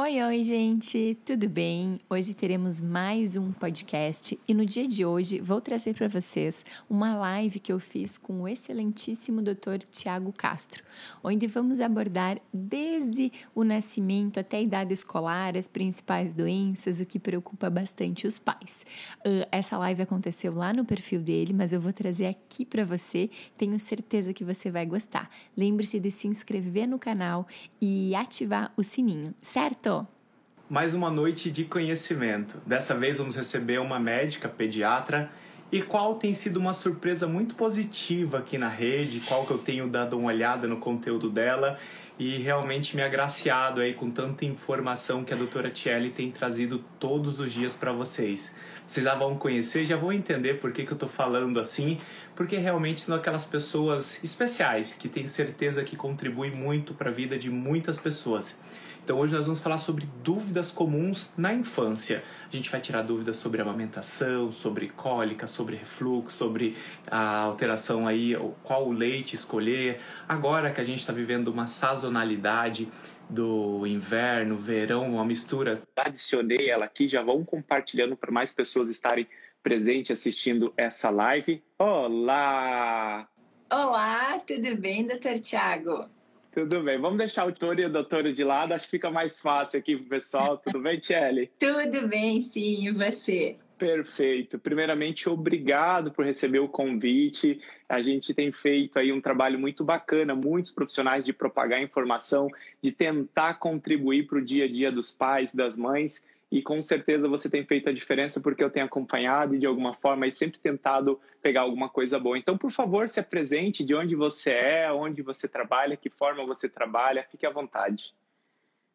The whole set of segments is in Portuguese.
Oi, oi, gente, tudo bem? Hoje teremos mais um podcast e no dia de hoje vou trazer para vocês uma live que eu fiz com o excelentíssimo Dr. Tiago Castro, onde vamos abordar desde o nascimento até a idade escolar as principais doenças, o que preocupa bastante os pais. Uh, essa live aconteceu lá no perfil dele, mas eu vou trazer aqui para você, tenho certeza que você vai gostar. Lembre-se de se inscrever no canal e ativar o sininho, certo? Mais uma noite de conhecimento. Dessa vez vamos receber uma médica pediatra e qual tem sido uma surpresa muito positiva aqui na rede, qual que eu tenho dado uma olhada no conteúdo dela e realmente me agraciado aí com tanta informação que a doutora Tielli tem trazido todos os dias para vocês. Vocês já vão conhecer, já vão entender por que, que eu estou falando assim, porque realmente são aquelas pessoas especiais que tenho certeza que contribuem muito para a vida de muitas pessoas. Então hoje nós vamos falar sobre dúvidas comuns na infância. A gente vai tirar dúvidas sobre amamentação, sobre cólica, sobre refluxo, sobre a alteração aí, qual o leite escolher. Agora que a gente está vivendo uma sazonalidade do inverno, verão, uma mistura. Adicionei ela aqui, já vão compartilhando para mais pessoas estarem presentes assistindo essa live. Olá! Olá, tudo bem, doutor Tiago? Tudo bem. Vamos deixar o doutor e o doutora de lado, acho que fica mais fácil aqui pro pessoal. Tudo bem, Tchelle? Tudo bem, sim. E você? Perfeito. Primeiramente, obrigado por receber o convite. A gente tem feito aí um trabalho muito bacana, muitos profissionais de propagar informação, de tentar contribuir para o dia a dia dos pais, das mães e com certeza você tem feito a diferença porque eu tenho acompanhado e de alguma forma e sempre tentado pegar alguma coisa boa. Então, por favor, se apresente de onde você é, onde você trabalha, que forma você trabalha, fique à vontade.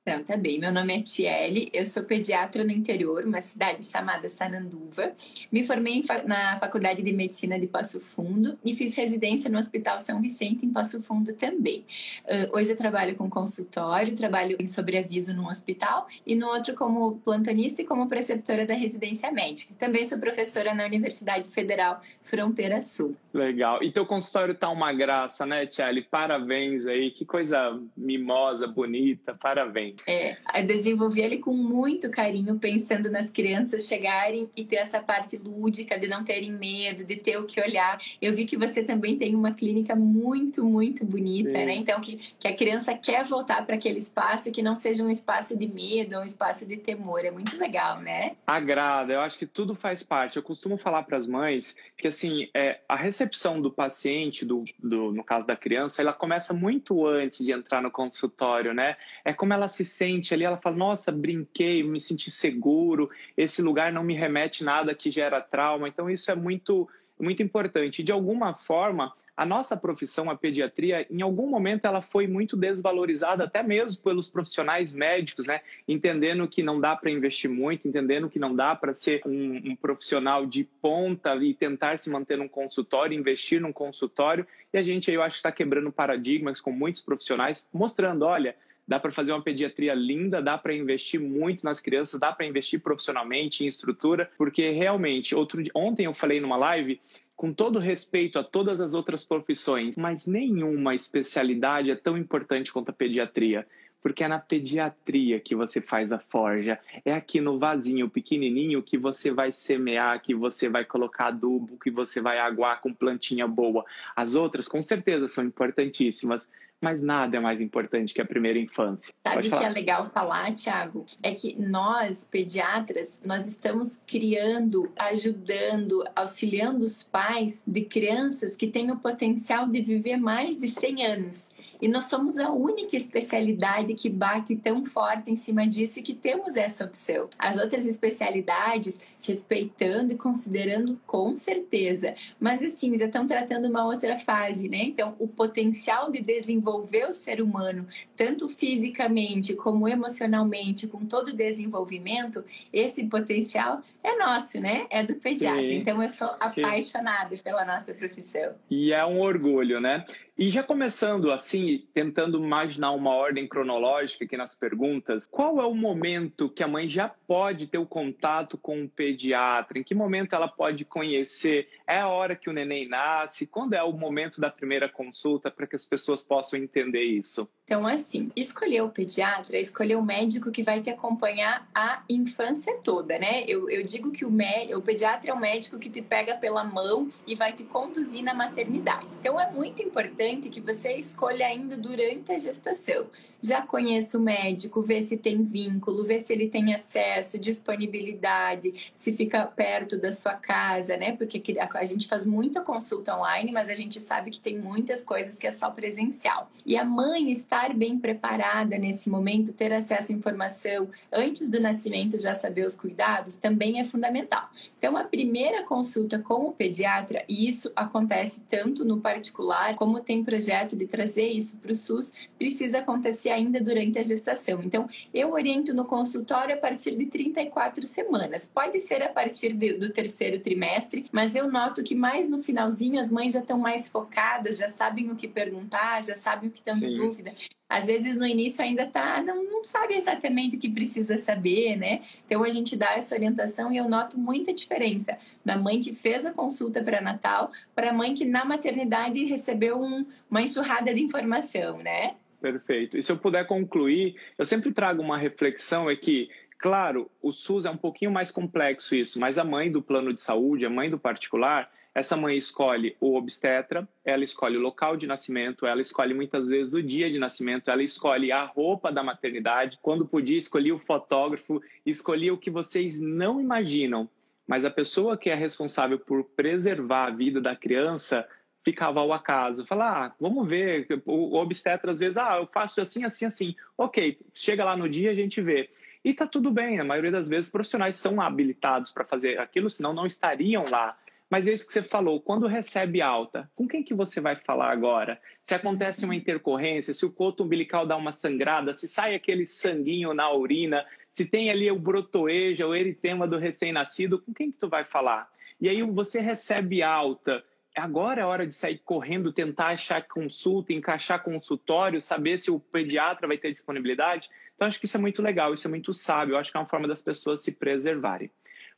Então, tá bem. Meu nome é Tiele, eu sou pediatra no interior, uma cidade chamada Sananduva. Me formei na Faculdade de Medicina de Passo Fundo e fiz residência no Hospital São Vicente, em Passo Fundo também. Uh, hoje eu trabalho com consultório, trabalho em sobreaviso num hospital e no outro como plantonista e como preceptora da residência médica. Também sou professora na Universidade Federal Fronteira Sul. Legal. E teu consultório tá uma graça, né, Tiele? Parabéns aí, que coisa mimosa, bonita, parabéns. É, eu desenvolvi ele com muito carinho, pensando nas crianças chegarem e ter essa parte lúdica, de não terem medo, de ter o que olhar. Eu vi que você também tem uma clínica muito, muito bonita, Sim. né? Então, que, que a criança quer voltar para aquele espaço que não seja um espaço de medo, um espaço de temor. É muito legal, né? Agrada, eu acho que tudo faz parte. Eu costumo falar para as mães que, assim, é, a recepção do paciente, do, do, no caso da criança, ela começa muito antes de entrar no consultório, né? É como ela se se sente ali, ela fala: Nossa, brinquei, me senti seguro, esse lugar não me remete nada que gera trauma. Então, isso é muito, muito importante. De alguma forma, a nossa profissão, a pediatria, em algum momento ela foi muito desvalorizada, até mesmo pelos profissionais médicos, né? Entendendo que não dá para investir muito, entendendo que não dá para ser um, um, profissional de ponta e tentar se manter num consultório, investir num consultório. E a gente, eu acho, está quebrando paradigmas com muitos profissionais, mostrando: olha dá para fazer uma pediatria linda, dá para investir muito nas crianças, dá para investir profissionalmente em estrutura, porque realmente, outro ontem eu falei numa live com todo respeito a todas as outras profissões, mas nenhuma especialidade é tão importante quanto a pediatria porque é na pediatria que você faz a forja. É aqui no vasinho pequenininho que você vai semear, que você vai colocar adubo, que você vai aguar com plantinha boa. As outras, com certeza, são importantíssimas, mas nada é mais importante que a primeira infância. Sabe o que é legal falar, Tiago? É que nós, pediatras, nós estamos criando, ajudando, auxiliando os pais de crianças que têm o potencial de viver mais de 100 anos. E nós somos a única especialidade que bate tão forte em cima disso que temos essa opção. As outras especialidades, respeitando e considerando com certeza, mas assim, já estão tratando uma outra fase, né? Então, o potencial de desenvolver o ser humano, tanto fisicamente como emocionalmente, com todo o desenvolvimento, esse potencial é nosso, né? É do pediatra. Sim. Então, eu sou apaixonada Sim. pela nossa profissão. E é um orgulho, né? E já começando assim, tentando imaginar uma ordem cronológica aqui nas perguntas, qual é o momento que a mãe já pode ter o contato com o pediatra? Em que momento ela pode conhecer? É a hora que o neném nasce? Quando é o momento da primeira consulta para que as pessoas possam entender isso? Então, assim, escolher o pediatra é escolher o médico que vai te acompanhar a infância toda, né? Eu, eu digo que o, o pediatra é o médico que te pega pela mão e vai te conduzir na maternidade. Então, é muito importante que você escolha ainda durante a gestação. Já conheça o médico, vê se tem vínculo, vê se ele tem acesso, disponibilidade, se fica perto da sua casa, né? Porque a gente faz muita consulta online, mas a gente sabe que tem muitas coisas que é só presencial. E a mãe estar bem preparada nesse momento, ter acesso à informação antes do nascimento, já saber os cuidados, também é fundamental. Então, a primeira consulta com o pediatra, e isso acontece tanto no particular, como tem projeto de trazer isso para o SUS, precisa acontecer ainda durante a gestação. Então, eu oriento no consultório a partir de 34 semanas. Pode ser a partir de, do terceiro trimestre, mas eu noto que mais no finalzinho as mães já estão mais focadas, já sabem o que perguntar, já sabem o que estão em dúvida às vezes no início ainda tá, não, não sabe exatamente o que precisa saber, né? Então a gente dá essa orientação e eu noto muita diferença da mãe que fez a consulta pré-natal para a mãe que na maternidade recebeu um, uma enxurrada de informação, né? Perfeito. E se eu puder concluir, eu sempre trago uma reflexão é que Claro, o SUS é um pouquinho mais complexo isso, mas a mãe do plano de saúde, a mãe do particular, essa mãe escolhe o obstetra, ela escolhe o local de nascimento, ela escolhe muitas vezes o dia de nascimento, ela escolhe a roupa da maternidade, quando podia, escolhia o fotógrafo, escolhia o que vocês não imaginam. Mas a pessoa que é responsável por preservar a vida da criança ficava ao acaso. Falar, ah, vamos ver, o obstetra às vezes, ah, eu faço assim, assim, assim. Ok, chega lá no dia a gente vê. E tá tudo bem, a maioria das vezes profissionais são habilitados para fazer aquilo, senão não estariam lá. Mas é isso que você falou, quando recebe alta, com quem que você vai falar agora? Se acontece uma intercorrência, se o coto umbilical dá uma sangrada, se sai aquele sanguinho na urina, se tem ali o brotoeja, o eritema do recém-nascido, com quem que tu vai falar? E aí você recebe alta, agora é hora de sair correndo, tentar achar consulta, encaixar consultório, saber se o pediatra vai ter disponibilidade. Então, acho que isso é muito legal, isso é muito sábio. Eu acho que é uma forma das pessoas se preservarem.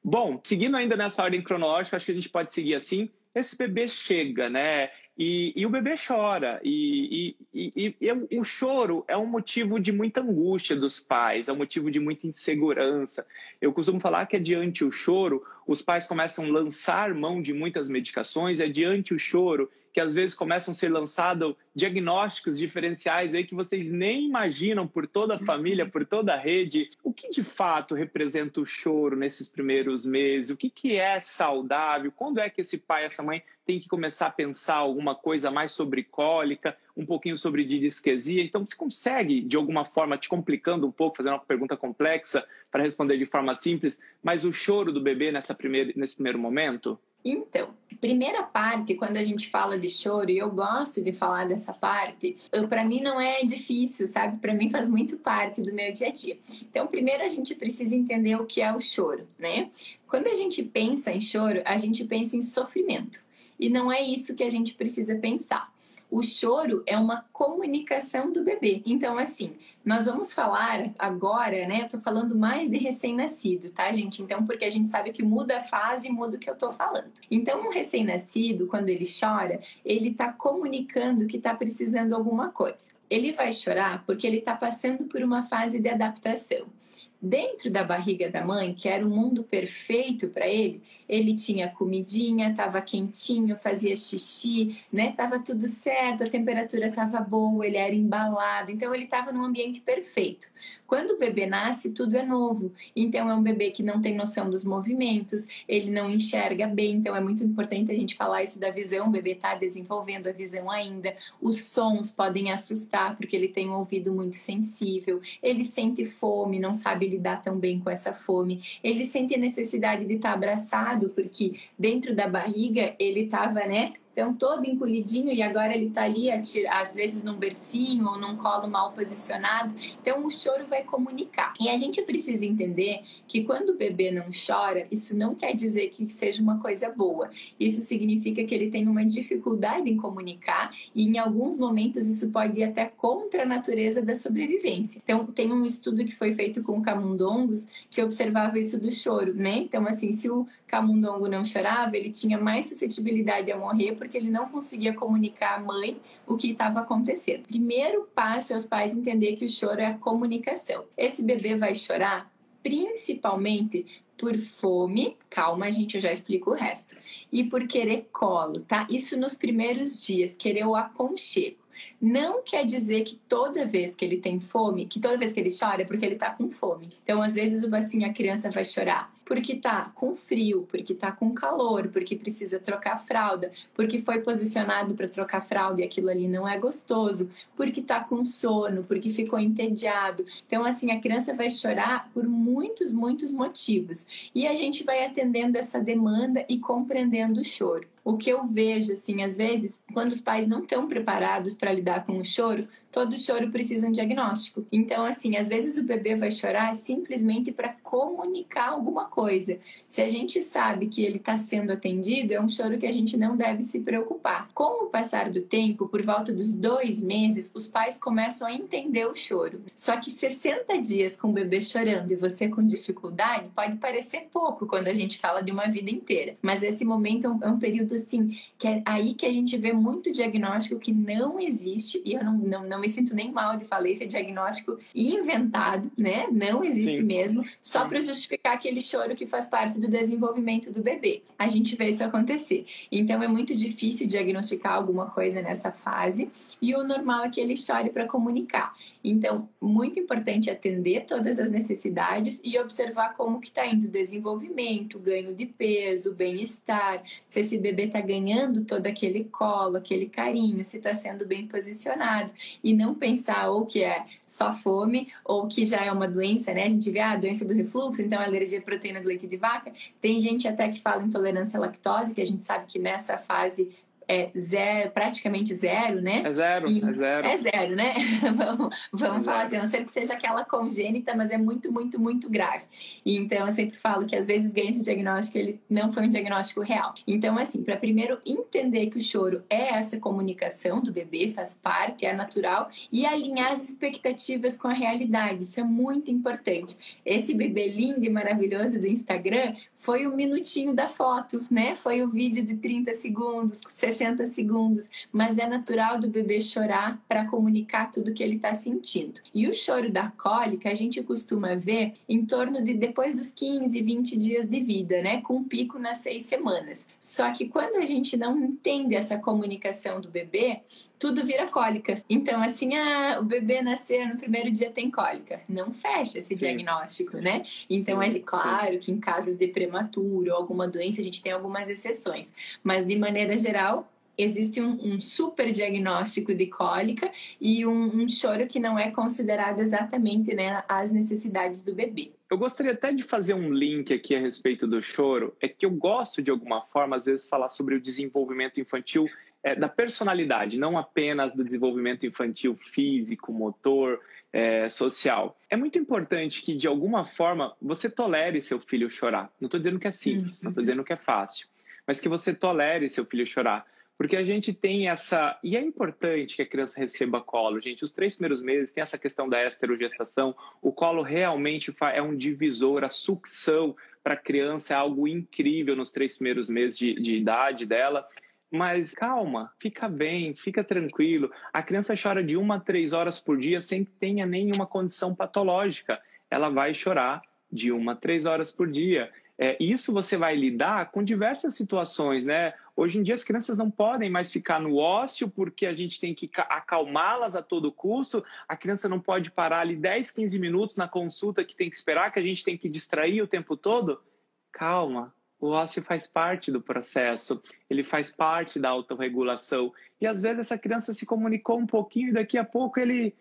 Bom, seguindo ainda nessa ordem cronológica, acho que a gente pode seguir assim. Esse bebê chega, né? E, e o bebê chora. E, e, e, o choro é um motivo de muita angústia dos pais, é um motivo de muita insegurança. Eu costumo falar que, adiante o choro, os pais começam a lançar mão de muitas medicações, é diante o choro que às vezes começam a ser lançados diagnósticos diferenciais aí que vocês nem imaginam por toda a família, por toda a rede. O que de fato representa o choro nesses primeiros meses? O que, que é saudável? Quando é que esse pai, essa mãe tem que começar a pensar alguma coisa mais sobre cólica, um pouquinho sobre didisquesia? Então, você consegue, de alguma forma, te complicando um pouco, fazendo uma pergunta complexa para responder de forma simples, mas o choro do bebê nessa primeira, nesse primeiro momento? Então, primeira parte, quando a gente fala de choro, e eu gosto de falar dessa parte, para mim não é difícil, sabe? Para mim faz muito parte do meu dia a dia. Então, primeiro a gente precisa entender o que é o choro, né? Quando a gente pensa em choro, a gente pensa em sofrimento. E não é isso que a gente precisa pensar. O choro é uma comunicação do bebê. Então, assim, nós vamos falar agora, né? Eu tô falando mais de recém-nascido, tá, gente? Então, porque a gente sabe que muda a fase, muda o que eu tô falando. Então, um recém-nascido, quando ele chora, ele tá comunicando que tá precisando alguma coisa. Ele vai chorar porque ele tá passando por uma fase de adaptação dentro da barriga da mãe, que era o mundo perfeito para ele, ele tinha comidinha, estava quentinho, fazia xixi, né? Tava tudo certo, a temperatura estava boa, ele era embalado, então ele estava num ambiente perfeito. Quando o bebê nasce, tudo é novo. Então é um bebê que não tem noção dos movimentos, ele não enxerga bem, então é muito importante a gente falar isso da visão, o bebê está desenvolvendo a visão ainda. Os sons podem assustar porque ele tem um ouvido muito sensível, ele sente fome, não sabe lidar tão bem com essa fome. Ele sente a necessidade de estar tá abraçado, porque dentro da barriga ele estava, né, então todo encolhidinho e agora ele está ali, às vezes num bercinho ou num colo mal posicionado. Então o choro vai comunicar. E a gente precisa entender que quando o bebê não chora, isso não quer dizer que seja uma coisa boa. Isso significa que ele tem uma dificuldade em comunicar e em alguns momentos isso pode ir até contra a natureza da sobrevivência. Então tem um estudo que foi feito com camundongos que observava isso do choro, né? Então assim, se o camundongo não chorava, ele tinha mais suscetibilidade a morrer porque ele não conseguia comunicar à mãe o que estava acontecendo. Primeiro passo é os pais entender que o choro é a comunicação. Esse bebê vai chorar principalmente por fome, calma, gente, eu já explico o resto. E por querer colo, tá? Isso nos primeiros dias, querer o aconchego. Não quer dizer que toda vez que ele tem fome, que toda vez que ele chora é porque ele tá com fome. Então, às vezes, o bacinho, a criança vai chorar porque tá com frio, porque tá com calor, porque precisa trocar fralda, porque foi posicionado para trocar fralda e aquilo ali não é gostoso, porque tá com sono, porque ficou entediado. Então, assim, a criança vai chorar por muitos, muitos motivos. E a gente vai atendendo essa demanda e compreendendo o choro. O que eu vejo, assim, às vezes, quando os pais não estão preparados para lidar com o choro, todo choro precisa um diagnóstico. Então, assim, às vezes o bebê vai chorar simplesmente para comunicar alguma coisa. Se a gente sabe que ele está sendo atendido, é um choro que a gente não deve se preocupar. Com o passar do tempo, por volta dos dois meses, os pais começam a entender o choro. Só que 60 dias com o bebê chorando e você com dificuldade pode parecer pouco quando a gente fala de uma vida inteira. Mas esse momento é um período, assim, que é aí que a gente vê muito diagnóstico que não existe, e eu não, não, não me sinto nem mal de falar, isso é diagnóstico inventado, né? Não existe Sim. mesmo, só para justificar aquele choro que faz parte do desenvolvimento do bebê. A gente vê isso acontecer. Então é muito difícil diagnosticar alguma coisa nessa fase e o normal é que ele chore para comunicar. Então, muito importante atender todas as necessidades e observar como que está indo o desenvolvimento, ganho de peso, bem-estar, se esse bebê está ganhando todo aquele colo, aquele carinho, se está sendo bem posicionado e não pensar ou que é só fome ou que já é uma doença, né? A gente vê ah, a doença do refluxo, então alergia à proteína do leite de vaca. Tem gente até que fala intolerância à lactose, que a gente sabe que nessa fase é zero, praticamente zero, né? É zero, e, é zero. É zero, né? vamos vamos é falar zero. assim, a não ser que seja aquela congênita, mas é muito, muito, muito grave. E, então, eu sempre falo que às vezes ganha esse diagnóstico, ele não foi um diagnóstico real. Então, assim, para primeiro entender que o choro é essa comunicação do bebê, faz parte, é natural, e alinhar as expectativas com a realidade. Isso é muito importante. Esse bebê lindo e maravilhoso do Instagram foi o minutinho da foto, né? Foi o vídeo de 30 segundos, 60 segundos, mas é natural do bebê chorar para comunicar tudo que ele está sentindo. E o choro da cólica a gente costuma ver em torno de depois dos 15, 20 dias de vida, né? Com um pico nas seis semanas. Só que quando a gente não entende essa comunicação do bebê, tudo vira cólica. Então, assim, ah, o bebê nascer no primeiro dia tem cólica. Não fecha esse Sim. diagnóstico, né? Então, Sim. é claro que em casos de prematuro ou alguma doença, a gente tem algumas exceções. Mas, de maneira geral, existe um, um, super diagnóstico de cólica e um, um, choro que não é considerado exatamente né, as necessidades do bebê. Eu gostaria até de fazer um link aqui a respeito do choro. É que eu gosto, de alguma forma, às vezes, falar sobre o desenvolvimento infantil é, da personalidade, não apenas do desenvolvimento infantil físico, motor, é, social. É muito importante que, de alguma forma, você tolere seu filho chorar. Não estou dizendo que é simples, uhum. não estou dizendo que é fácil, mas que você tolere seu filho chorar porque a gente tem essa. E é importante que a criança receba colo, gente. Os três primeiros meses tem essa questão da esterogestação. O colo realmente é um divisor, a sucção para a criança é algo incrível nos três primeiros meses de, de idade dela. Mas calma, fica bem, fica tranquilo. A criança chora de uma a três horas por dia sem que tenha nenhuma condição patológica. Ela vai chorar de uma a três horas por dia. É, isso você vai lidar com diversas situações, né? Hoje em dia as crianças não podem mais ficar no ócio porque a gente tem que acalmá-las a todo custo. A criança não pode parar ali 10, 15 minutos na consulta que tem que esperar, que a gente tem que distrair o tempo todo. Calma, o ócio faz parte do processo, ele faz parte da autorregulação. E às vezes essa criança se comunicou um pouquinho e daqui a pouco ele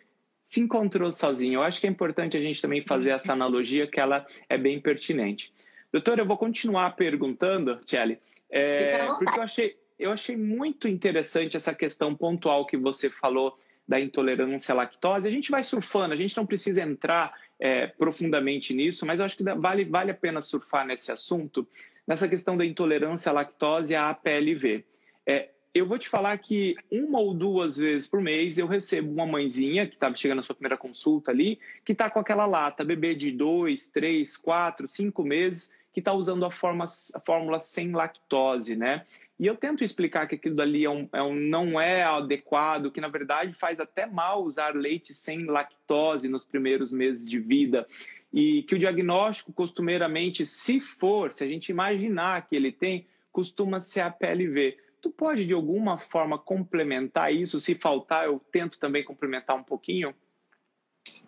se encontrou sozinho. Eu acho que é importante a gente também fazer essa analogia que ela é bem pertinente. Doutor, eu vou continuar perguntando, Tchelle, é, porque eu achei, eu achei muito interessante essa questão pontual que você falou da intolerância à lactose. A gente vai surfando, a gente não precisa entrar é, profundamente nisso, mas eu acho que vale, vale a pena surfar nesse assunto, nessa questão da intolerância à lactose à APLV. É, eu vou te falar que uma ou duas vezes por mês eu recebo uma mãezinha que estava chegando na sua primeira consulta ali, que está com aquela lata, bebê de dois, três, quatro, cinco meses, que está usando a, forma, a fórmula sem lactose, né? E eu tento explicar que aquilo dali é um, é um, não é adequado, que na verdade faz até mal usar leite sem lactose nos primeiros meses de vida. E que o diagnóstico, costumeiramente, se for, se a gente imaginar que ele tem, costuma ser a PLV. Tu pode, de alguma forma, complementar isso? Se faltar, eu tento também complementar um pouquinho.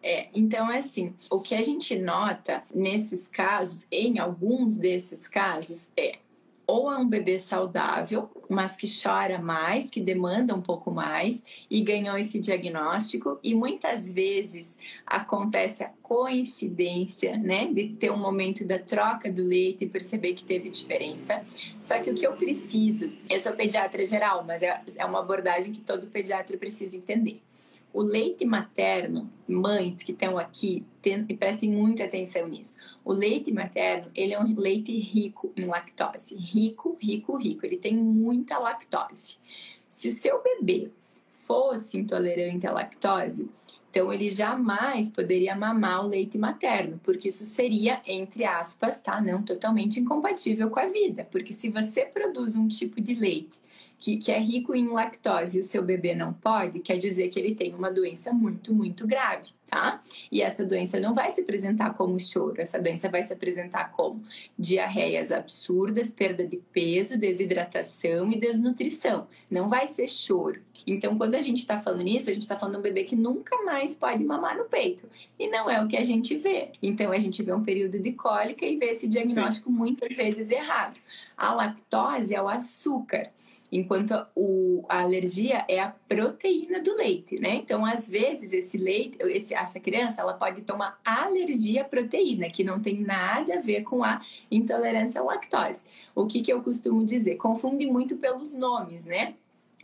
É, então é assim, o que a gente nota nesses casos, em alguns desses casos, é ou é um bebê saudável, mas que chora mais, que demanda um pouco mais e ganhou esse diagnóstico e muitas vezes acontece a coincidência, né, de ter um momento da troca do leite e perceber que teve diferença. Só que o que eu preciso, eu sou pediatra geral, mas é, é uma abordagem que todo pediatra precisa entender. O leite materno, mães que estão aqui, prestem muita atenção nisso. O leite materno, ele é um leite rico em lactose. Rico, rico, rico. Ele tem muita lactose. Se o seu bebê fosse intolerante à lactose, então ele jamais poderia mamar o leite materno, porque isso seria, entre aspas, tá? Não totalmente incompatível com a vida. Porque se você produz um tipo de leite que, que é rico em lactose e o seu bebê não pode, quer dizer que ele tem uma doença muito, muito grave, tá? E essa doença não vai se apresentar como choro, essa doença vai se apresentar como diarreias absurdas, perda de peso, desidratação e desnutrição. Não vai ser choro. Então, quando a gente está falando nisso, a gente está falando de um bebê que nunca mais pode mamar no peito. E não é o que a gente vê. Então, a gente vê um período de cólica e vê esse diagnóstico Sim. muitas vezes errado. A lactose é o açúcar enquanto o, a alergia é a proteína do leite, né? Então, às vezes, esse leite, esse, essa criança, ela pode ter uma alergia à proteína, que não tem nada a ver com a intolerância à lactose. O que, que eu costumo dizer? Confunde muito pelos nomes, né?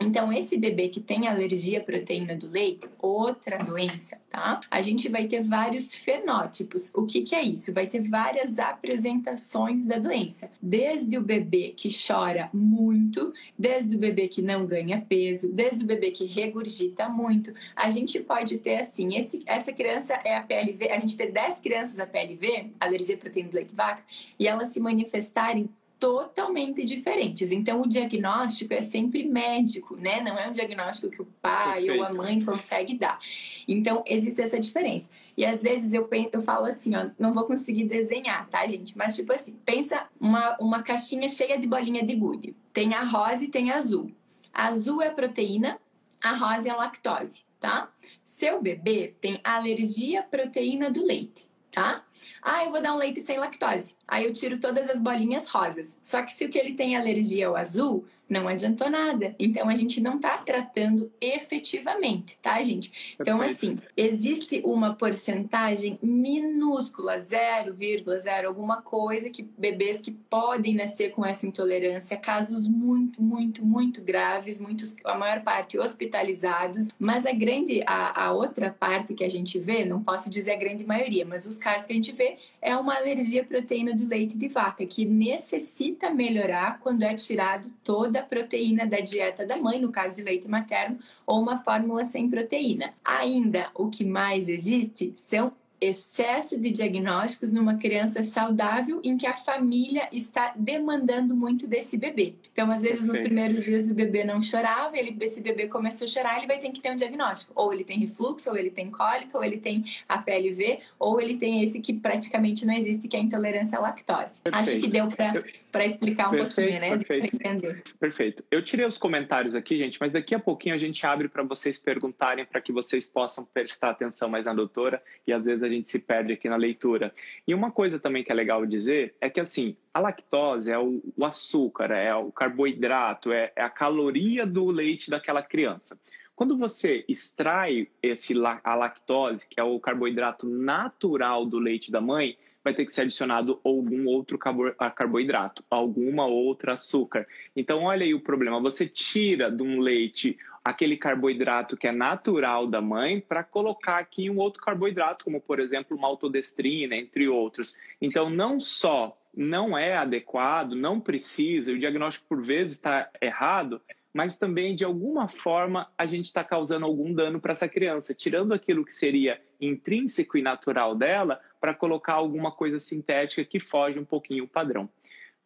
Então, esse bebê que tem alergia à proteína do leite, outra doença, tá? A gente vai ter vários fenótipos. O que, que é isso? Vai ter várias apresentações da doença. Desde o bebê que chora muito, desde o bebê que não ganha peso, desde o bebê que regurgita muito. A gente pode ter assim: esse, essa criança é a PLV, a gente ter 10 crianças a PLV, alergia à proteína do leite vaca, e elas se manifestarem totalmente diferentes. Então, o diagnóstico é sempre médico, né? Não é um diagnóstico que o pai Perfeito. ou a mãe consegue dar. Então, existe essa diferença. E às vezes eu, eu falo assim, ó, não vou conseguir desenhar, tá, gente? Mas, tipo assim, pensa uma, uma caixinha cheia de bolinha de gude. Tem a rosa e tem a azul. A azul é a proteína, a rosa é a lactose, tá? Seu bebê tem alergia à proteína do leite tá? Ah, eu vou dar um leite sem lactose. Aí eu tiro todas as bolinhas rosas. Só que se o que ele tem alergia ao azul, não adiantou nada. Então a gente não está tratando efetivamente, tá, gente? Então, assim, existe uma porcentagem minúscula, 0,0 alguma coisa, que bebês que podem nascer com essa intolerância, casos muito, muito, muito graves, muitos, a maior parte hospitalizados, mas a grande, a, a outra parte que a gente vê, não posso dizer a grande maioria, mas os casos que a gente vê é uma alergia à proteína do leite de vaca, que necessita melhorar quando é tirado toda a proteína da dieta da mãe, no caso de leite materno, ou uma fórmula sem proteína. Ainda, o que mais existe são excesso de diagnósticos numa criança saudável em que a família está demandando muito desse bebê. Então, às vezes, nos primeiros dias o bebê não chorava, ele, esse bebê começou a chorar, ele vai ter que ter um diagnóstico. Ou ele tem refluxo, ou ele tem cólica, ou ele tem a PLV, ou ele tem esse que praticamente não existe, que é a intolerância à lactose. Perfeito. Acho que deu para para explicar um perfeito, pouquinho, né? Perfeito. entender. Perfeito. Eu tirei os comentários aqui, gente, mas daqui a pouquinho a gente abre para vocês perguntarem, para que vocês possam prestar atenção mais na doutora e às vezes a gente se perde aqui na leitura. E uma coisa também que é legal dizer é que, assim, a lactose é o, o açúcar, é o carboidrato, é, é a caloria do leite daquela criança. Quando você extrai esse, a lactose, que é o carboidrato natural do leite da mãe, vai ter que ser adicionado algum outro carboidrato, alguma outra açúcar. Então, olha aí o problema: você tira de um leite aquele carboidrato que é natural da mãe para colocar aqui um outro carboidrato, como por exemplo maltodestrina, entre outros. Então, não só não é adequado, não precisa, o diagnóstico por vezes está errado, mas também de alguma forma a gente está causando algum dano para essa criança, tirando aquilo que seria intrínseco e natural dela para colocar alguma coisa sintética que foge um pouquinho o padrão.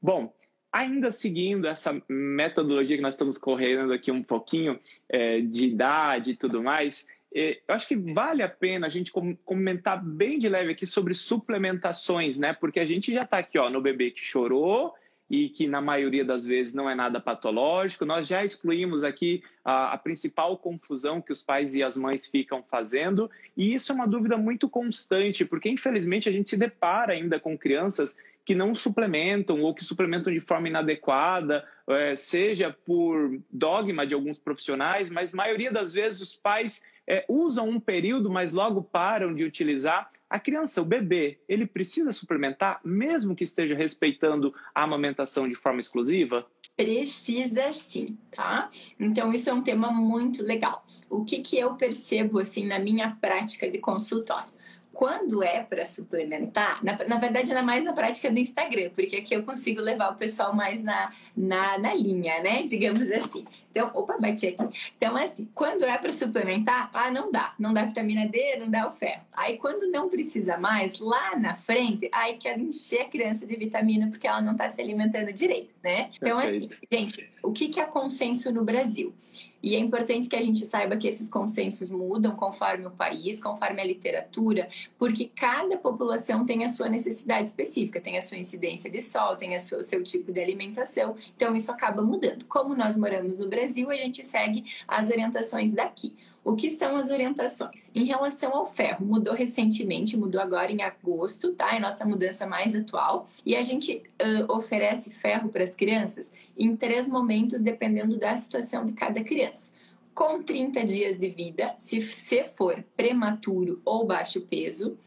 Bom, ainda seguindo essa metodologia que nós estamos correndo aqui um pouquinho é, de idade e tudo mais, é, eu acho que vale a pena a gente comentar bem de leve aqui sobre suplementações, né? Porque a gente já está aqui ó, no bebê que chorou e que na maioria das vezes não é nada patológico. Nós já excluímos aqui a, a, principal confusão que os pais e as mães ficam fazendo, e isso é uma dúvida muito constante, porque infelizmente a gente se depara ainda com crianças que não suplementam ou que suplementam de forma inadequada, é, seja por dogma de alguns profissionais, mas maioria das vezes os pais é, usam um período, mas logo param de utilizar a criança, o bebê, ele precisa suplementar, mesmo que esteja respeitando a amamentação de forma exclusiva? Precisa sim, tá? Então, isso é um tema muito legal. O que, que eu percebo, assim, na minha prática de consultório? Quando é para suplementar, na, na verdade, era mais na prática do Instagram, porque aqui eu consigo levar o pessoal mais na, na, na linha, né? Digamos assim. Então, opa, bati aqui. Então, assim, quando é para suplementar, ah, não dá. Não dá vitamina D, não dá o ferro. Aí, quando não precisa mais, lá na frente, aí quero encher a criança de vitamina porque ela não está se alimentando direito, né? Então, assim, gente, o que, que é consenso no Brasil? E é importante que a gente saiba que esses consensos mudam conforme o país, conforme a literatura, porque cada população tem a sua necessidade específica, tem a sua incidência de sol, tem a sua, o seu tipo de alimentação, então isso acaba mudando. Como nós moramos no Brasil, a gente segue as orientações daqui. O que são as orientações? Em relação ao ferro, mudou recentemente, mudou agora em agosto, tá? É nossa mudança mais atual. E a gente uh, oferece ferro para as crianças em três momentos, dependendo da situação de cada criança com 30 dias de vida, se você for prematuro ou baixo peso,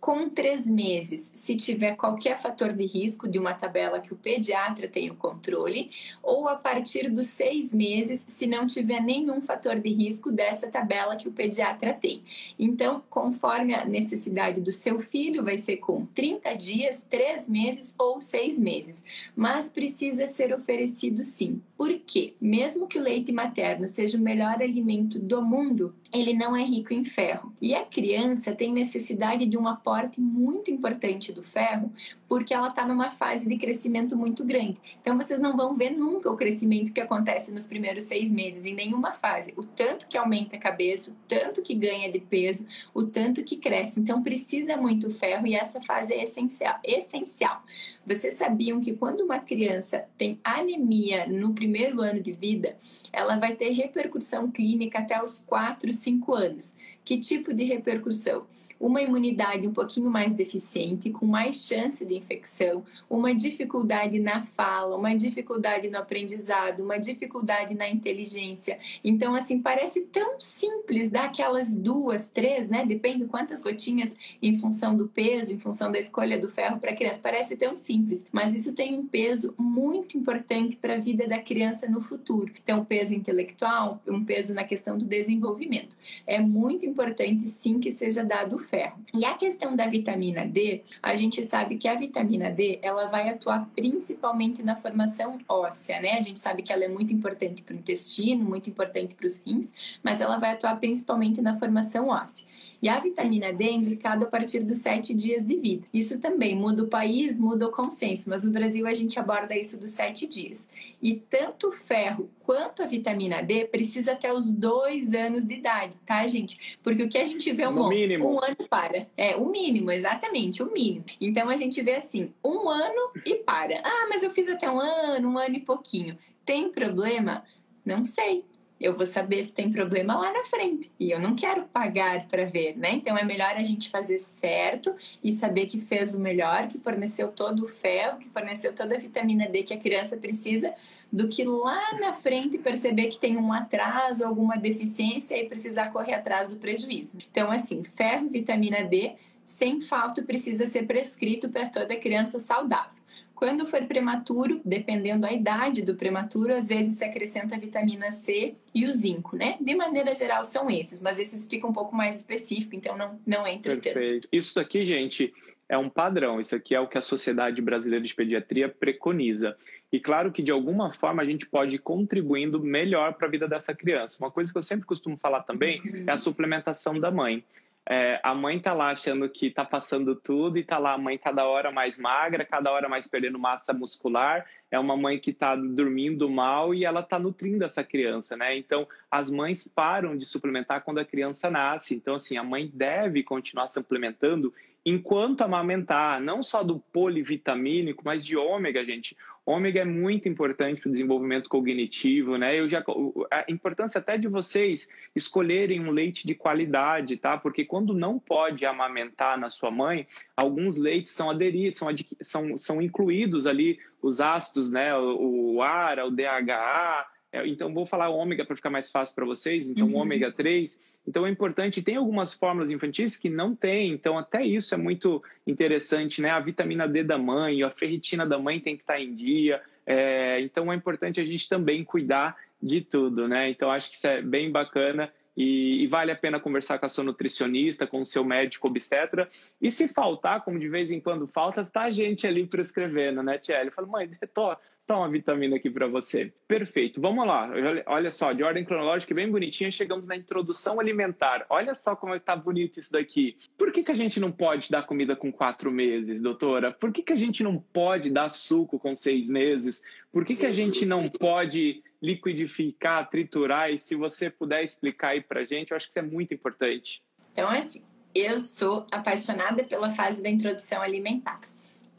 com três meses, se tiver qualquer fator de risco de uma tabela que o pediatra tem o controle, ou a partir dos seis meses, se não tiver nenhum fator de risco dessa tabela que o pediatra tem. Então, conforme a necessidade do seu filho, vai ser com 30 dias, três meses ou seis meses. Mas precisa ser oferecido sim. Por quê? Mesmo que o leite materno seja o melhor alimento do mundo, ele não é rico em ferro. E a criança tem necessidade de um aporte muito importante do ferro, porque ela está numa fase de crescimento muito grande. Então vocês não vão ver nunca o crescimento que acontece nos primeiros seis meses, em nenhuma fase. O tanto que aumenta a cabeça, o tanto que ganha de peso, o tanto que cresce. Então precisa muito ferro e essa fase é essencial. essencial. Vocês sabiam que quando uma criança tem anemia no primeiro ano de vida, ela vai ter repercussão clínica até os 4, 5 anos. Que tipo de repercussão? Uma imunidade um pouquinho mais deficiente, com mais chance de infecção, uma dificuldade na fala, uma dificuldade no aprendizado, uma dificuldade na inteligência. Então, assim, parece tão simples dar aquelas duas, três, né? Depende quantas gotinhas em função do peso, em função da escolha do ferro para a criança. Parece tão simples, mas isso tem um peso muito importante para a vida da criança no futuro. Então, um peso intelectual, um peso na questão do desenvolvimento. É muito importante, sim, que seja dado ferro. E a questão da vitamina D, a gente sabe que a vitamina D, ela vai atuar principalmente na formação óssea, né? A gente sabe que ela é muito importante para o intestino, muito importante para os rins, mas ela vai atuar principalmente na formação óssea. E a vitamina D é indicada a partir dos sete dias de vida. Isso também muda o país, muda o consenso, mas no Brasil a gente aborda isso dos sete dias. E tanto o ferro quanto a vitamina D precisa até os dois anos de idade, tá, gente? Porque o que a gente vê é um, no mínimo. um ano para. É, o mínimo, exatamente, o mínimo. Então a gente vê assim, um ano e para. Ah, mas eu fiz até um ano, um ano e pouquinho. Tem problema? Não sei eu vou saber se tem problema lá na frente. E eu não quero pagar para ver, né? Então é melhor a gente fazer certo e saber que fez o melhor, que forneceu todo o ferro, que forneceu toda a vitamina D que a criança precisa, do que lá na frente perceber que tem um atraso, alguma deficiência e precisar correr atrás do prejuízo. Então, assim, ferro vitamina D, sem falta, precisa ser prescrito para toda criança saudável. Quando for prematuro, dependendo da idade do prematuro, às vezes se acrescenta a vitamina C e o zinco, né? De maneira geral são esses, mas esses ficam um pouco mais específico, então não, não entra Perfeito. Tanto. Isso daqui, gente, é um padrão. Isso aqui é o que a Sociedade Brasileira de Pediatria preconiza. E claro que de alguma forma a gente pode ir contribuindo melhor para a vida dessa criança. Uma coisa que eu sempre costumo falar também uhum. é a suplementação da mãe. É, a mãe tá lá achando que tá passando tudo e tá lá a mãe cada hora mais magra, cada hora mais perdendo massa muscular. É uma mãe que tá dormindo mal e ela tá nutrindo essa criança, né? Então, as mães param de suplementar quando a criança nasce. Então, assim, a mãe deve continuar suplementando enquanto amamentar, não só do polivitamínico, mas de ômega, gente. Ômega é muito importante para o desenvolvimento cognitivo, né? Eu já a importância até de vocês escolherem um leite de qualidade, tá? Porque quando não pode amamentar na sua mãe, alguns leites são aderidos, são, são, são incluídos ali os ácidos, né? O, o ARA, o DHA, então, vou falar ômega para ficar mais fácil para vocês. Então, uhum. ômega 3. Então, é importante. Tem algumas fórmulas infantis que não tem. Então, até isso é muito interessante, né? A vitamina D da mãe, a ferritina da mãe tem que estar tá em dia. É, então, é importante a gente também cuidar de tudo, né? Então, acho que isso é bem bacana. E, e, vale a pena conversar com a sua nutricionista, com o seu médico obstetra. E se faltar, como de vez em quando falta, tá a gente ali prescrevendo, né, Tiele? Fala, mãe, tô, Uma vitamina aqui para você. Perfeito. Vamos lá. Olha só, de ordem cronológica bem bonitinha, chegamos na introdução alimentar. Olha só como está bonito isso daqui. Por que, que a gente não pode dar comida com quatro meses, doutora? Por que, que a gente não pode dar suco com seis meses? Por que, que a gente não pode liquidificar, triturar? E se você puder explicar aí para gente, eu acho que isso é muito importante. Então, assim, eu sou apaixonada pela fase da introdução alimentar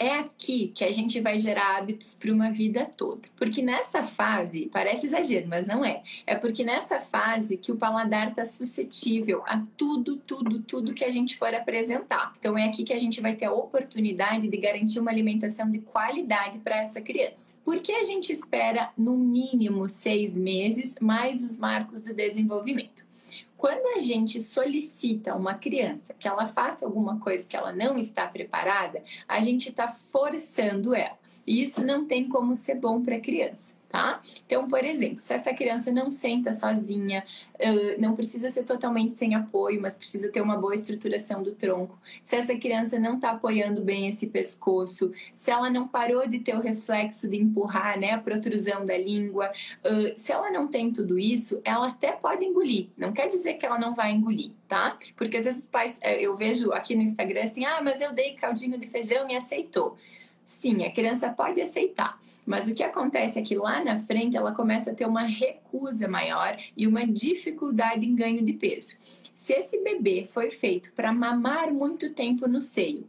é aqui que a gente vai gerar hábitos para uma vida toda. Porque nessa fase, parece exagero, mas não é. É porque nessa fase que o paladar está suscetível a tudo, tudo, tudo que a gente for apresentar. Então é aqui que a gente vai ter a oportunidade de garantir uma alimentação de qualidade para essa criança. Por que a gente espera no mínimo seis meses mais os marcos do desenvolvimento? Quando a gente solicita uma criança que ela faça alguma coisa que ela não está preparada, a gente está forçando ela. E isso não tem como ser bom para a criança tá? Então, por exemplo, se essa criança não senta sozinha, não precisa ser totalmente sem apoio, mas precisa ter uma boa estruturação do tronco. Se essa criança não está apoiando bem esse pescoço, se ela não parou de ter o reflexo de empurrar, né, a protrusão da língua, se ela não tem tudo isso, ela até pode engolir. Não quer dizer que ela não vai engolir, tá? Porque às vezes os pais, eh, eu vejo aqui no Instagram assim, ah, mas eu dei caldinho de feijão e aceitou. Sim, a criança pode aceitar, mas o que acontece é que lá na frente ela começa a ter uma recusa maior e uma dificuldade em ganho de peso. Se esse bebê foi feito para mamar muito tempo no seio,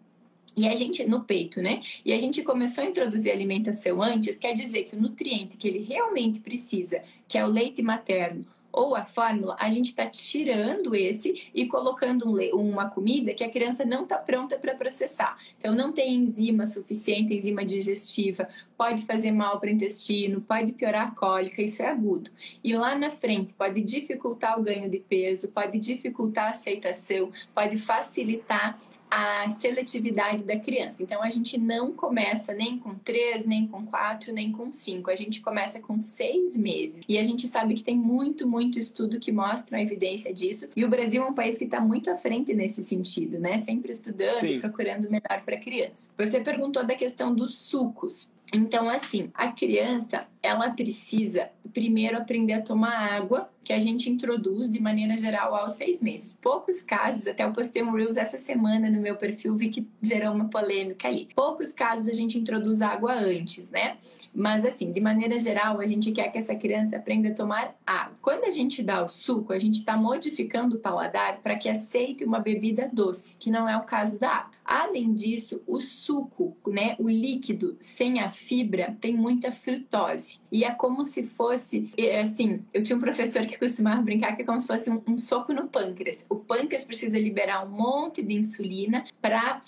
e a gente, no peito, né? E a gente começou a introduzir alimentação antes, quer dizer que o nutriente que ele realmente precisa, que é o leite materno, ou a fórmula, a gente está tirando esse e colocando um, uma comida que a criança não está pronta para processar. Então, não tem enzima suficiente, enzima digestiva, pode fazer mal para o intestino, pode piorar a cólica, isso é agudo. E lá na frente, pode dificultar o ganho de peso, pode dificultar a aceitação, pode facilitar a seletividade da criança. Então a gente não começa nem com três, nem com quatro, nem com cinco. A gente começa com seis meses. E a gente sabe que tem muito, muito estudo que mostra a evidência disso. E o Brasil é um país que está muito à frente nesse sentido, né? Sempre estudando, Sim. procurando o melhor para a criança. Você perguntou da questão dos sucos. Então, assim, a criança, ela precisa primeiro aprender a tomar água, que a gente introduz de maneira geral aos seis meses. Poucos casos, até eu postei um Reels essa semana no meu perfil, vi que gerou uma polêmica ali. Poucos casos a gente introduz água antes, né? Mas, assim, de maneira geral, a gente quer que essa criança aprenda a tomar água. Quando a gente dá o suco, a gente está modificando o paladar para que aceite uma bebida doce, que não é o caso da água. Além disso, o suco né, o líquido sem a fibra tem muita frutose. E é como se fosse, assim, eu tinha um professor que costumava brincar que é como se fosse um, um soco no pâncreas. O pâncreas precisa liberar um monte de insulina para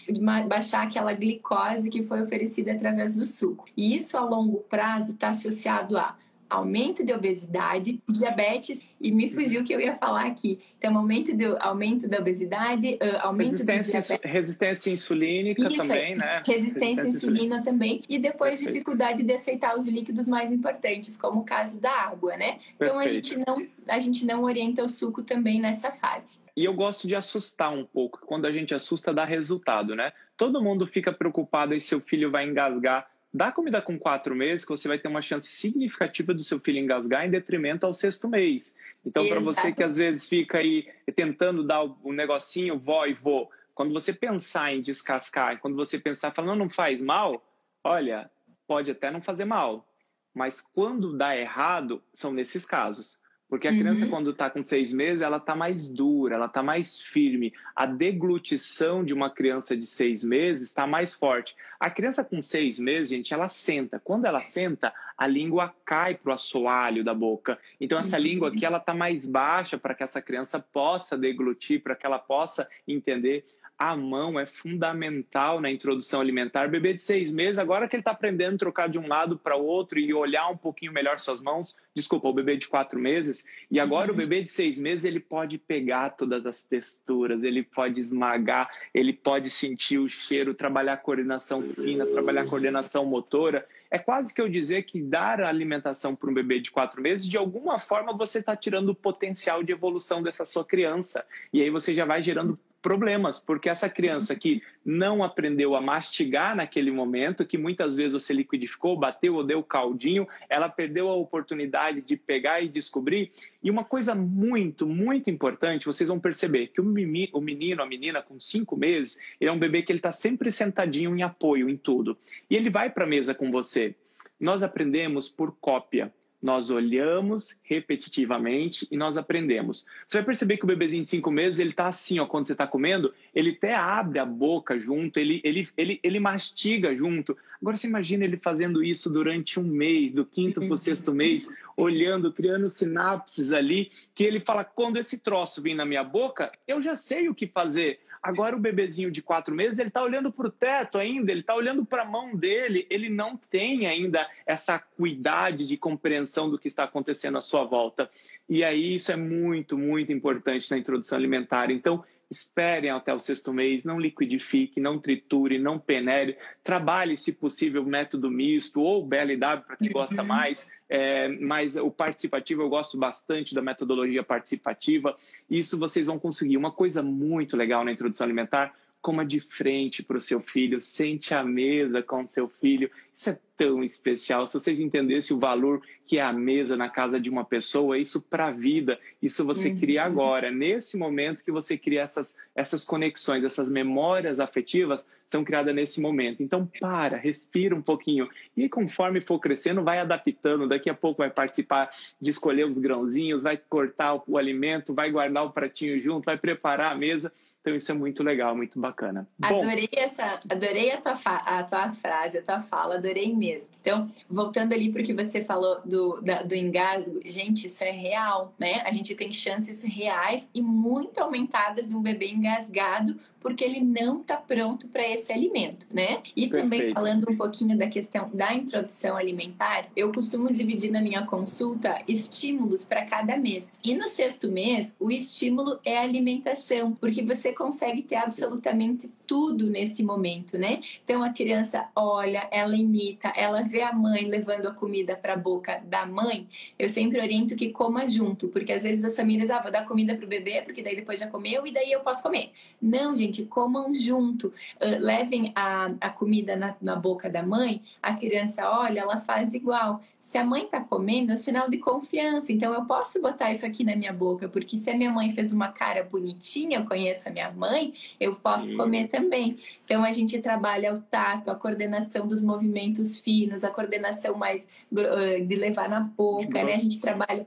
baixar aquela glicose que foi oferecida através do suco. E isso a longo prazo está associado a aumento de obesidade, diabetes e me fugiu o que eu ia falar aqui. Então, aumento, do, aumento da obesidade, uh, aumento resistência, de diabetes. Resistência insulínica Isso, também, né? Resistência, à insulina também. E depois Perfeito. dificuldade de aceitar os líquidos mais importantes, como o caso da água, né? Perfeito. Então, a gente, não, a gente não orienta o suco também nessa fase. E eu gosto de assustar um pouco. Quando a gente assusta, dá resultado, né? Todo mundo fica preocupado e seu filho vai engasgar Dá comida com quatro meses que você vai ter uma chance significativa do seu filho engasgar em detrimento ao sexto mês. Então, para você que às vezes fica aí tentando dar o negocinho vó e vô, quando você pensar em descascar, quando você pensar, falando, não, não faz mal, olha, pode até não fazer mal. Mas quando dá errado, são nesses casos. Porque a criança, uhum. quando está com seis meses, ela está mais dura, ela está mais firme. A deglutição de uma criança de seis meses está mais forte. A criança com seis meses, gente, ela senta. Quando ela senta, a língua cai para o assoalho da boca. Então, essa uhum. língua aqui, ela está mais baixa para que essa criança possa deglutir, para que ela possa entender a mão é fundamental na introdução alimentar. Bebê de seis meses, agora que ele está aprendendo a trocar de um lado para o outro e olhar um pouquinho melhor suas mãos, desculpa, o bebê de quatro meses, e agora uhum. o bebê de seis meses ele pode pegar todas as texturas, ele pode esmagar, ele pode sentir o cheiro, trabalhar coordenação fina, trabalhar coordenação motora. É quase que eu dizer que dar a alimentação para um bebê de quatro meses, de alguma forma você está tirando o potencial de evolução dessa sua criança. E aí você já vai gerando problemas, porque essa criança que não aprendeu a mastigar naquele momento, que muitas vezes você liquidificou, bateu ou deu caldinho, ela perdeu a oportunidade de pegar e descobrir. E uma coisa muito, muito importante, vocês vão perceber que o menino, a menina com cinco meses, ele é um bebê que ele está sempre sentadinho em apoio em tudo. E ele vai para a mesa com você. Nós aprendemos por cópia. Nós olhamos repetitivamente e nós aprendemos. Você vai perceber que o bebezinho de cinco meses, ele tá assim, ó, quando você está comendo, ele até abre a boca junto, ele, ele, ele, ele mastiga junto. Agora você imagina ele fazendo isso durante um mês, do quinto para o sexto mês, olhando, criando sinapses ali, que ele fala, quando esse troço vem na minha boca, eu já sei o que fazer. Agora o bebezinho de quatro meses, ele está olhando para o teto ainda, ele está olhando para a mão dele, ele não tem ainda essa acuidade de compreensão do que está acontecendo à sua volta. E aí isso é muito, muito importante na introdução alimentar. Então, esperem até o sexto mês, não liquidifique, não triture, não peneire, trabalhe, se possível, método misto ou BLW para quem gosta uhum. mais, é, mas o participativo eu gosto bastante da metodologia participativa. Isso vocês vão conseguir. Uma coisa muito legal na introdução alimentar, coma de frente para o seu filho, sente à mesa com o seu filho. Isso é tão especial. Se vocês entendessem o valor que é a mesa na casa de uma pessoa, isso para a vida, isso você uhum. cria agora. Nesse momento que você cria essas, essas conexões, essas memórias afetivas são criadas nesse momento. Então, para, respira um pouquinho. E conforme for crescendo, vai adaptando. Daqui a pouco vai participar de escolher os grãozinhos, vai cortar o, o alimento, vai guardar o pratinho junto, vai preparar a mesa. Então, isso é muito legal, muito bacana. Adorei, Bom, essa, adorei a, tua, a tua frase, a tua fala, adorei mesmo. Então, voltando ali para o que você falou do, da, do engasgo, gente, isso é real, né? A gente tem chances reais e muito aumentadas de um bebê engasgado porque ele não está pronto para esse alimento, né? E Perfeito. também falando um pouquinho da questão da introdução alimentar, eu costumo dividir na minha consulta estímulos para cada mês. E no sexto mês, o estímulo é a alimentação, porque você consegue ter absolutamente tudo nesse momento, né? Então a criança olha, ela imita, ela vê a mãe levando a comida para a boca da mãe. Eu sempre oriento que coma junto, porque às vezes as famílias, ah, vou dar comida pro bebê, porque daí depois já comeu e daí eu posso comer. Não, gente comam junto, uh, levem a, a comida na, na boca da mãe, a criança olha, ela faz igual. Se a mãe está comendo, é um sinal de confiança. Então, eu posso botar isso aqui na minha boca, porque se a minha mãe fez uma cara bonitinha, eu conheço a minha mãe, eu posso comer também. Então, a gente trabalha o tato, a coordenação dos movimentos finos, a coordenação mais de levar na boca, né? A gente trabalha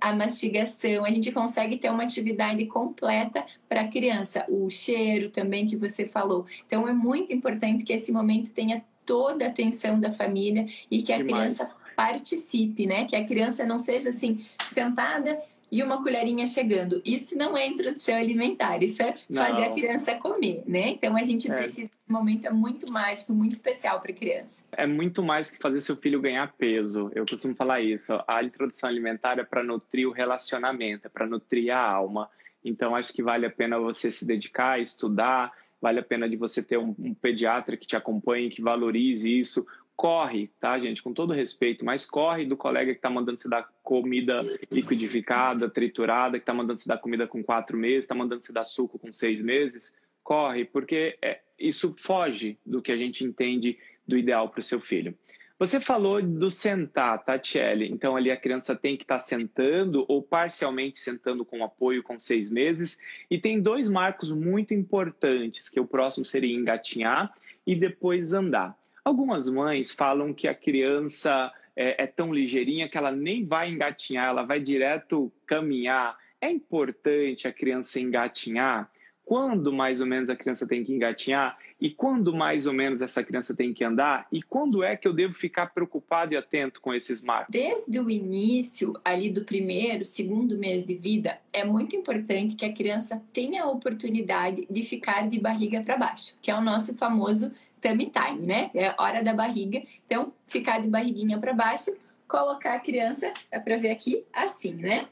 a mastigação, a gente consegue ter uma atividade completa para a criança. O cheiro também que você falou. Então, é muito importante que esse momento tenha toda a atenção da família e que a Demais. criança participe, né? Que a criança não seja assim, sentada e uma colherinha chegando. Isso não é introdução alimentar, isso é fazer não. a criança comer, né? Então a gente é. precisa de um momento é muito mágico, muito especial para a criança. É muito mais que fazer seu filho ganhar peso. Eu costumo falar isso. A introdução alimentar é para nutrir o relacionamento, é para nutrir a alma. Então acho que vale a pena você se dedicar, estudar, vale a pena de você ter um, um pediatra que te acompanhe, que valorize isso, corre, tá, gente? Com todo respeito, mas corre do colega que está mandando se dar comida liquidificada, triturada, que está mandando se dar comida com quatro meses, está mandando se dar suco com seis meses. Corre, porque é, isso foge do que a gente entende do ideal para o seu filho. Você falou do sentar, Tatiele. Então, ali a criança tem que estar tá sentando ou parcialmente sentando com apoio com seis meses. E tem dois marcos muito importantes, que o próximo seria engatinhar e depois andar. Algumas mães falam que a criança é, é, tão ligeirinha que ela nem vai engatinhar, ela vai direto caminhar. É importante a criança engatinhar? Quando mais ou menos a criança tem que engatinhar? E quando mais ou menos essa criança tem que andar? E quando é que eu devo ficar preocupado e atento com esses marcos? Desde o início, ali do primeiro, segundo mês de vida, é muito importante que a criança tenha a oportunidade de ficar de barriga para baixo, que é o nosso famoso tummy time, né? É hora da barriga. Então, ficar de barriguinha para baixo, colocar a criança, dá para ver aqui, assim, né?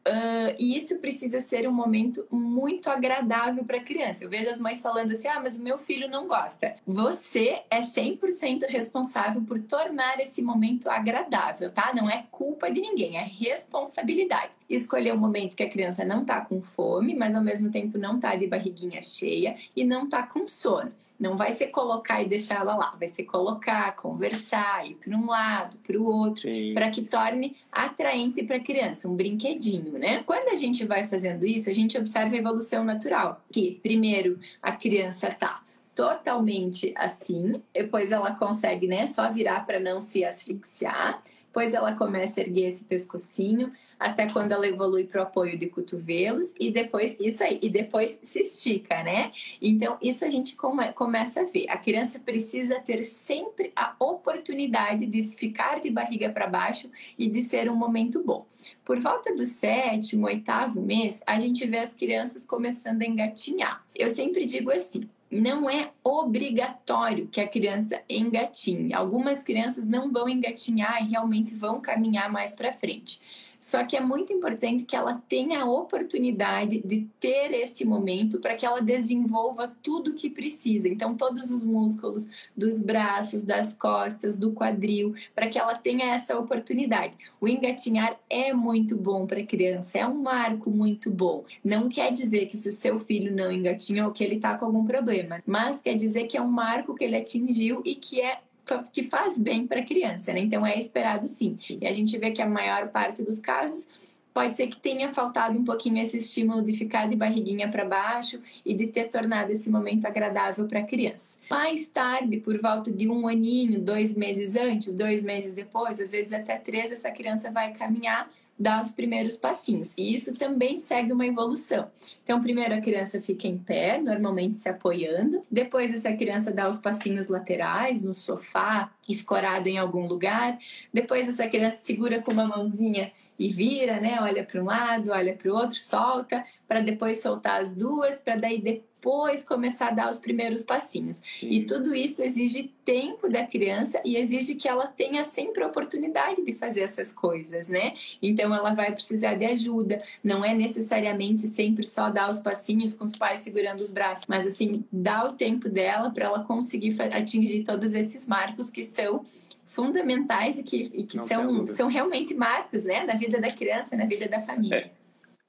Uh, e isso precisa ser um momento muito agradável para a criança. Eu vejo as mães falando assim: ah, mas o meu filho não gosta. Você é 100% responsável por tornar esse momento agradável, tá? Não é culpa de ninguém, é responsabilidade. Escolher um momento que a criança não tá com fome, mas ao mesmo tempo não tá de barriguinha cheia e não tá com sono. Não vai ser colocar e deixar ela lá, vai ser colocar, conversar, ir para um lado, para o outro, para que torne atraente para a criança, um brinquedinho, né? Quando a gente vai fazendo isso, a gente observa a evolução natural, que primeiro a criança tá totalmente assim, depois ela consegue, né, só virar para não se asfixiar, depois ela começa a erguer esse pescocinho, até quando ela evolui para o apoio de cotovelos e depois isso aí, e depois se estica, né? Então, isso a gente come, começa a ver. A criança precisa ter sempre a oportunidade de ficar de barriga para baixo e de ser um momento bom. Por volta do sétimo, oitavo mês, a gente vê as crianças começando a engatinhar. Eu sempre digo assim: não é obrigatório que a criança engatinhe. Algumas crianças não vão engatinhar e realmente vão caminhar mais para frente. Só que é muito importante que ela tenha a oportunidade de ter esse momento para que ela desenvolva tudo o que precisa. Então, todos os músculos dos braços, das costas, do quadril, para que ela tenha essa oportunidade. O engatinhar é muito bom para a criança, é um marco muito bom. Não quer dizer que se o seu filho não engatinhou, que ele está com algum problema, mas quer dizer que é um marco que ele atingiu e que é que faz bem para a criança, né? Então é esperado sim. E a gente vê que a maior parte dos casos pode ser que tenha faltado um pouquinho esse estímulo de ficar de barriguinha para baixo e de ter tornado esse momento agradável para a criança. Mais tarde, por volta de um aninho, dois meses antes, dois meses depois, às vezes até três, essa criança vai caminhar dar os primeiros passinhos. E isso também segue uma evolução. Então, primeiro a criança fica em pé, normalmente se apoiando. Depois, essa criança dá os passinhos laterais, no sofá, escorado em algum lugar. Depois, essa criança segura com uma mãozinha e vira, né? Olha para um lado, olha para o outro, solta, para depois soltar as duas, para daí depois começar a dar os primeiros passinhos. Sim. E tudo isso exige tempo da criança e exige que ela tenha sempre a oportunidade de fazer essas coisas, né? Então ela vai precisar de ajuda. Não é necessariamente sempre só dar os passinhos com os pais segurando os braços, mas assim, dá o tempo dela para ela conseguir atingir todos esses marcos que são fundamentais e que, e que são, são realmente marcos né, na vida da criança, na vida da família. É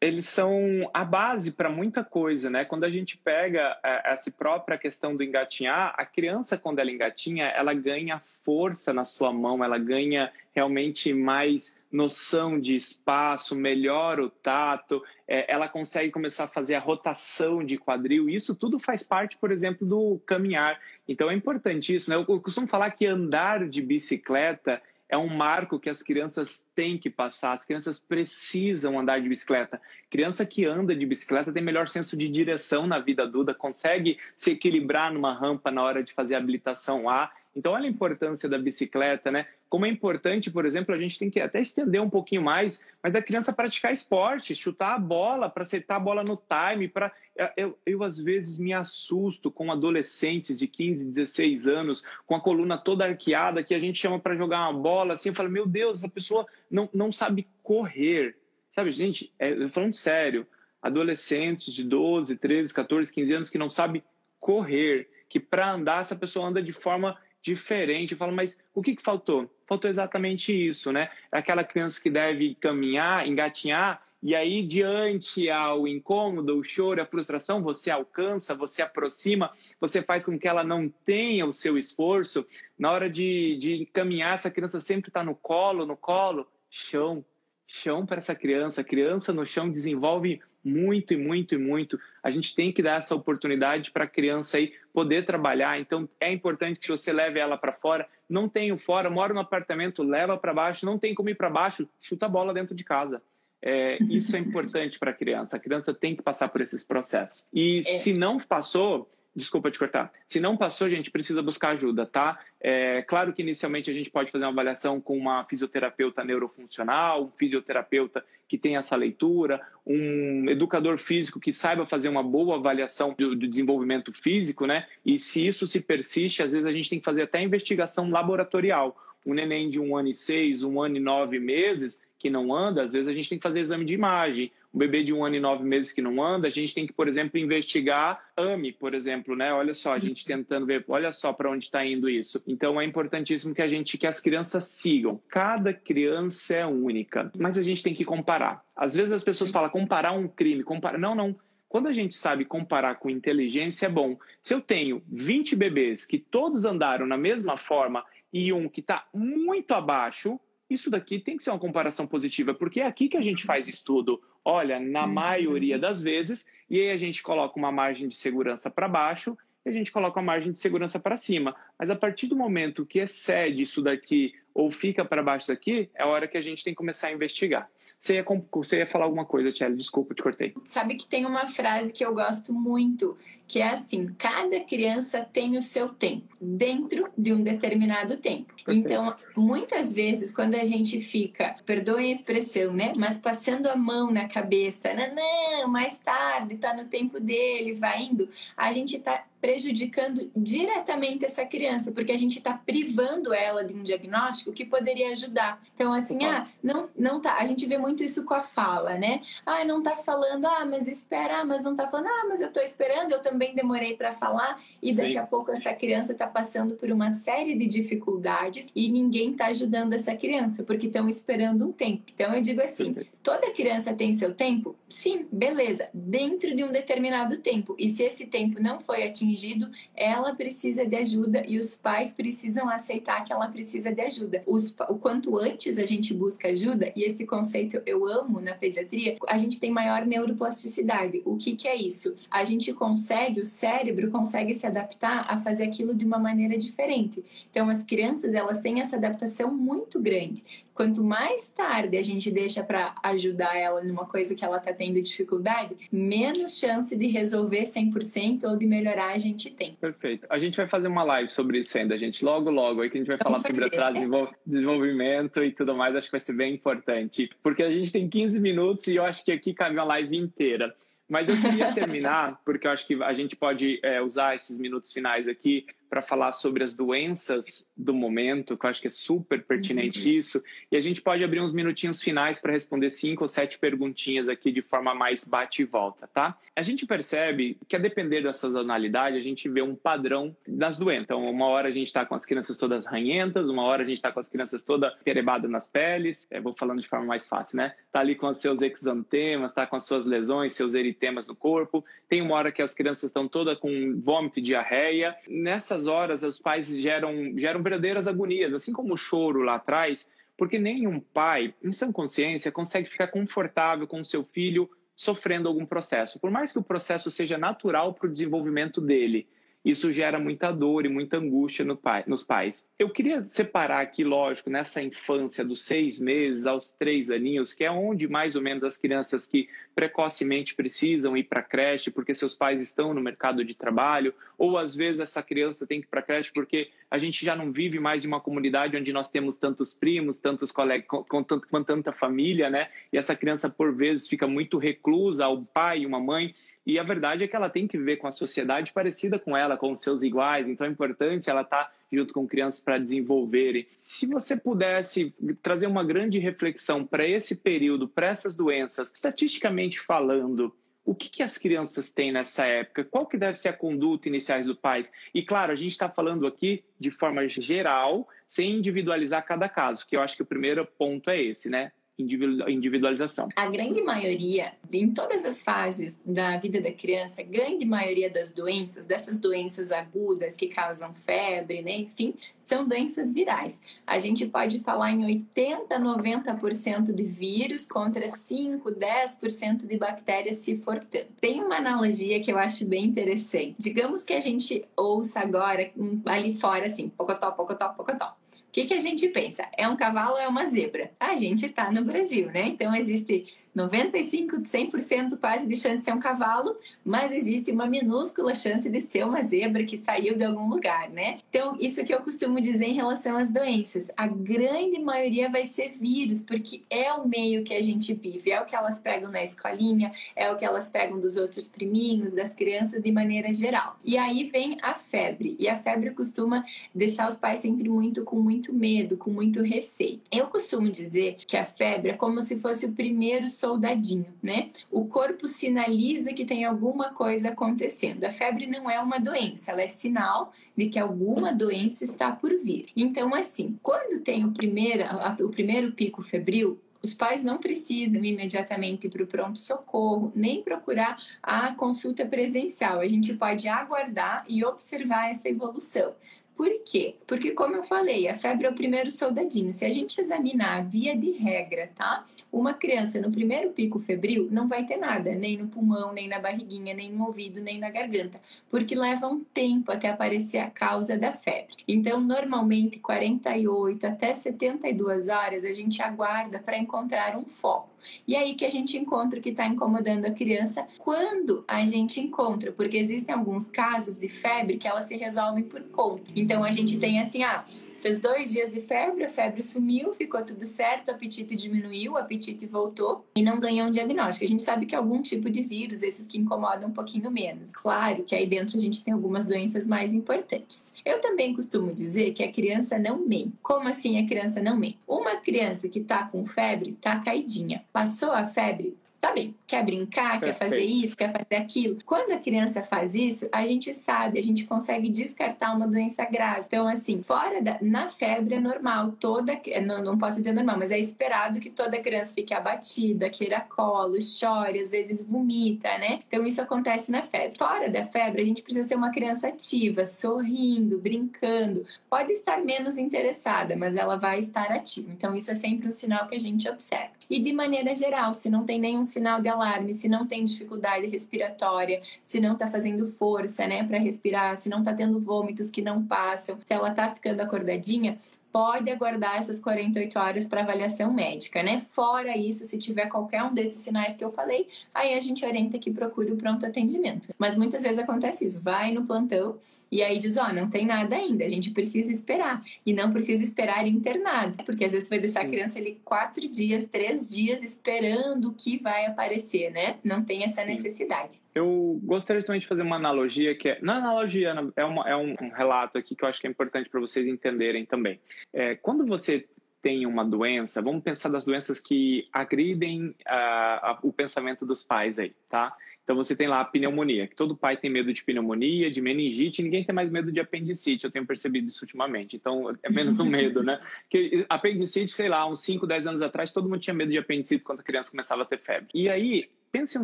eles são a base para muita coisa, né? Quando a gente pega é, essa própria questão do engatinhar, a criança, quando ela engatinha, ela ganha força na sua mão, ela ganha realmente mais noção de espaço, melhora o tato, é, ela consegue começar a fazer a rotação de quadril. Isso tudo faz parte, por exemplo, do caminhar. Então é importantíssimo. Né? Eu costumo falar que andar de bicicleta é um marco que as crianças têm que passar, as crianças precisam andar de bicicleta. Criança que anda de bicicleta tem melhor senso de direção na vida adulta, consegue se equilibrar numa rampa na hora de fazer a habilitação A. Então, olha a importância da bicicleta, né? Como é importante, por exemplo, a gente tem que até estender um pouquinho mais, mas a criança praticar esporte, chutar a bola, para acertar a bola no time. Pra... Eu, eu, às vezes, me assusto com adolescentes de 15, 16 anos, com a coluna toda arqueada, que a gente chama para jogar uma bola, assim, eu falo, meu Deus, essa pessoa não, não sabe correr. Sabe, gente, é, falando sério, adolescentes de 12, 13, 14, 15 anos que não sabe correr, que para andar essa pessoa anda de forma diferente. Eu falo, mas o que, que faltou? Faltou exatamente isso, né? Aquela criança que deve caminhar, engatinhar, e aí, diante ao incômodo, o choro, a frustração, você alcança, você aproxima, você faz com que ela não tenha o seu esforço. Na hora de, de caminhar, essa criança sempre está no colo, no colo, chão, chão para essa criança. A criança no chão desenvolve muito e muito e muito. A gente tem que dar essa oportunidade para a criança aí poder trabalhar. Então é importante que você leve ela para fora. Não tenho fora, moro no apartamento, leva para baixo. Não tem como ir para baixo, chuta a bola dentro de casa. É, isso é importante para a criança. A criança tem que passar por esses processos. E é. se não passou, Desculpa te cortar. Se não passou, a gente precisa buscar ajuda, tá? É, claro que inicialmente a gente pode fazer uma avaliação com uma fisioterapeuta neurofuncional, um fisioterapeuta que tem essa leitura, um educador físico que saiba fazer uma boa avaliação do, do desenvolvimento físico, né? E se isso se persiste, às vezes a gente tem que fazer até investigação laboratorial. Um neném de um ano e seis, um ano e nove meses, que não anda, às vezes a gente tem que fazer exame de imagem. Um bebê de um ano e nove meses que não anda, a gente tem que, por exemplo, investigar AME, por exemplo, né? Olha só, a gente tentando ver, olha só para onde está indo isso. Então é importantíssimo que a gente, que as crianças sigam. Cada criança é única, mas a gente tem que comparar. Às vezes as pessoas falam comparar um crime, comparar. Não, não. Quando a gente sabe comparar com inteligência, é bom. Se eu tenho 20 bebês que todos andaram na mesma forma e um que está muito abaixo, isso daqui tem que ser uma comparação positiva, porque é aqui que a gente faz estudo. Olha, na uhum. maioria das vezes, e aí a gente coloca uma margem de segurança para baixo e a gente coloca a margem de segurança para cima. Mas a partir do momento que excede isso daqui ou fica para baixo daqui, é a hora que a gente tem que começar a investigar. Você ia, você ia falar alguma coisa, Tchelle, desculpa, te cortei. Sabe que tem uma frase que eu gosto muito, que é assim: cada criança tem o seu tempo, dentro de um determinado tempo. Então, muitas vezes, quando a gente fica, perdoem a expressão, né? Mas passando a mão na cabeça, não, não mais tarde, tá no tempo dele, vai indo, a gente tá prejudicando diretamente essa criança, porque a gente está privando ela de um diagnóstico que poderia ajudar. Então, assim, ah, não, não tá. A gente vê muito isso com a fala, né? Ah, não tá falando, ah, mas espera, ah, mas não tá falando, ah, mas eu tô esperando, eu também demorei para falar, e daqui Sim. a pouco essa criança tá passando por uma série de dificuldades e ninguém tá ajudando essa criança, porque estão esperando um tempo. Então, eu digo assim: toda criança tem seu tempo? Sim, beleza, dentro de um determinado tempo. E se esse tempo não foi atingido, atingido, ela precisa de ajuda e os pais precisam aceitar que ela precisa de ajuda. Os, o quanto antes a gente busca ajuda, e esse conceito eu amo na pediatria, a gente tem maior neuroplasticidade. O que, que é isso? A gente consegue, o cérebro consegue se adaptar a fazer aquilo de uma maneira diferente. Então, as crianças, elas têm essa adaptação muito grande. Quanto mais tarde a gente deixa para ajudar ela numa coisa que ela está tendo dificuldade, menos chance de resolver 100% ou de melhorar gente tem. Perfeito. A gente vai fazer uma live sobre isso ainda, gente. Logo, logo aí que a gente vai falar sobre atraso de desenvolvimento e tudo mais. Acho que vai ser bem importante. Porque a gente tem 15 minutos e eu acho que aqui cabe uma live inteira. Mas eu queria terminar, porque eu acho que a gente pode é, usar esses minutos finais aqui para falar sobre as doenças do momento, que eu acho que é super pertinente uhum. isso. E a gente pode abrir uns minutinhos finais para responder cinco ou sete perguntinhas aqui de forma mais bate e volta, tá? A gente percebe que, a depender da sazonalidade, a gente vê um padrão das doenças. Então, uma hora a gente está com as crianças todas ranhentas, uma hora a gente está com as crianças todas perebadas nas peles. É, vou falando de forma mais fácil, né? Tá ali com os seus exantemas, tá com as suas lesões, seus eritemas no corpo. Tem uma hora que as crianças estão todas com vômito e diarreia. Nessas horas os pais geram, geram verdadeiras agonias, assim como o choro lá atrás, porque nenhum pai, em sã consciência, consegue ficar confortável com o seu filho sofrendo algum processo, por mais que o processo seja natural para o desenvolvimento dele. isso gera muita dor e muita angústia no pai, nos pais. Eu queria separar aqui, lógico, nessa infância dos seis meses aos três aninhos, que é onde mais ou menos as crianças que precocemente precisam ir para a creche porque seus pais estão no mercado de trabalho, ou às vezes essa criança tem que ir para a creche porque a gente já não vive mais em uma comunidade onde nós temos tantos primos, tantos colegas, com, com, com tanta família, né? E essa criança, por vezes, fica muito reclusa ao pai e uma mãe e a verdade é que ela tem que viver com a sociedade parecida com ela, com os seus iguais, então é importante ela estar tá junto com crianças para desenvolverem. Se você pudesse trazer uma grande reflexão para esse período, para essas doenças, estatisticamente falando, o que, que, as crianças têm nessa época? Qual que deve ser a conduta iniciais do pais? E claro, a gente está falando aqui de forma geral, sem individualizar cada caso, que eu acho que o primeiro ponto é esse, né? Individualização. A grande maioria, em todas as fases da vida da criança, a grande maioria das doenças, dessas doenças agudas que causam febre, né, enfim, são doenças virais. A gente pode falar em 80, 90% de vírus contra 5, 10% de bactérias, se for tanto. Tem uma analogia que eu acho bem interessante. Digamos que a gente ouça agora ali fora assim, pocotó, pocotó, pocotó. O que, que a gente pensa? É um cavalo ou é uma zebra? A gente está no Brasil, né? Então existe 95, 100% quase de chance de ser um cavalo, mas existe uma minúscula chance de ser uma zebra que saiu de algum lugar, né? Então, isso que eu costumo dizer em relação às doenças. A grande maioria vai ser vírus, porque é o meio que a gente vive, é o que elas pegam na escolinha, é o que elas pegam dos outros priminhos, das crianças de maneira geral. E aí vem a febre, e a febre costuma deixar os pais sempre muito com muito medo, com muito receio. Eu costumo dizer que a febre é como se fosse o primeiro soldadinho, né? O corpo sinaliza que tem alguma coisa acontecendo. A febre não é uma doença, ela é sinal de que alguma doença está por vir. Então, assim, quando tem o primeiro, o primeiro pico febril, os pais não precisam imediatamente ir para o pronto-socorro, nem procurar a consulta presencial. A gente pode aguardar e observar essa evolução. Por quê? Porque, como eu falei, a febre é o primeiro soldadinho. Se a gente examinar via de regra, tá? Uma criança no primeiro pico febril não vai ter nada, nem no pulmão, nem na barriguinha, nem no ouvido, nem na garganta, porque leva um tempo até aparecer a causa da febre. Então, normalmente, 48 até 72 horas a gente aguarda para encontrar um foco. E aí que a gente encontra o que está incomodando a criança quando a gente encontra, porque existem alguns casos de febre que elas se resolvem por conta. Então a gente tem assim, ah, Fez dois dias de febre, a febre sumiu, ficou tudo certo, o apetite diminuiu, o apetite voltou e não ganhou um diagnóstico. A gente sabe que algum tipo de vírus, esses que incomodam um pouquinho menos. Claro que aí dentro a gente tem algumas doenças mais importantes. Eu também costumo dizer que a criança não mente. Como assim a criança não mente? Uma criança que tá com febre, tá caidinha. Passou a febre, tá bem, quer brincar, Perfeito. quer fazer isso, quer fazer aquilo. Quando a criança faz isso, a gente sabe, a gente consegue descartar uma doença grave. Então, assim, fora da. Na febre é normal, toda. Não, não posso dizer normal, mas é esperado que toda criança fique abatida, queira colo, chore, às vezes vomita, né? Então, isso acontece na febre. Fora da febre, a gente precisa ser uma criança ativa, sorrindo, brincando. Pode estar menos interessada, mas ela vai estar ativa. Então, isso é sempre um sinal que a gente observa. E de maneira geral, se não tem nenhum sinal de alarme, se não tem dificuldade respiratória, se não está fazendo força, né, para respirar, se não está tendo vômitos que não passam, se ela está ficando acordadinha, pode aguardar essas 48 horas para avaliação médica, né? Fora isso, se tiver qualquer um desses sinais que eu falei, aí a gente orienta que procure o pronto atendimento. Mas muitas vezes acontece isso, vai no plantão e aí diz, ó, oh, não tem nada ainda, a gente precisa esperar. E não precisa esperar internado, porque às vezes vai deixar a criança ali quatro dias, três dias esperando o que vai aparecer, né? Não tem essa necessidade. Eu gostaria também de fazer uma analogia que é, não é analogia, é, uma, é um relato aqui que eu acho que é importante para vocês entenderem também. É, quando você tem uma doença, vamos pensar das doenças que agridem uh, o pensamento dos pais aí, tá? Então você tem lá a pneumonia, que todo pai tem medo de pneumonia, de meningite, ninguém tem mais medo de apendicite, eu tenho percebido isso ultimamente. Então é menos um medo, né? Que apendicite, sei lá, uns 5, 10 anos atrás, todo mundo tinha medo de apendicite quando a criança começava a ter febre. E aí, Pense o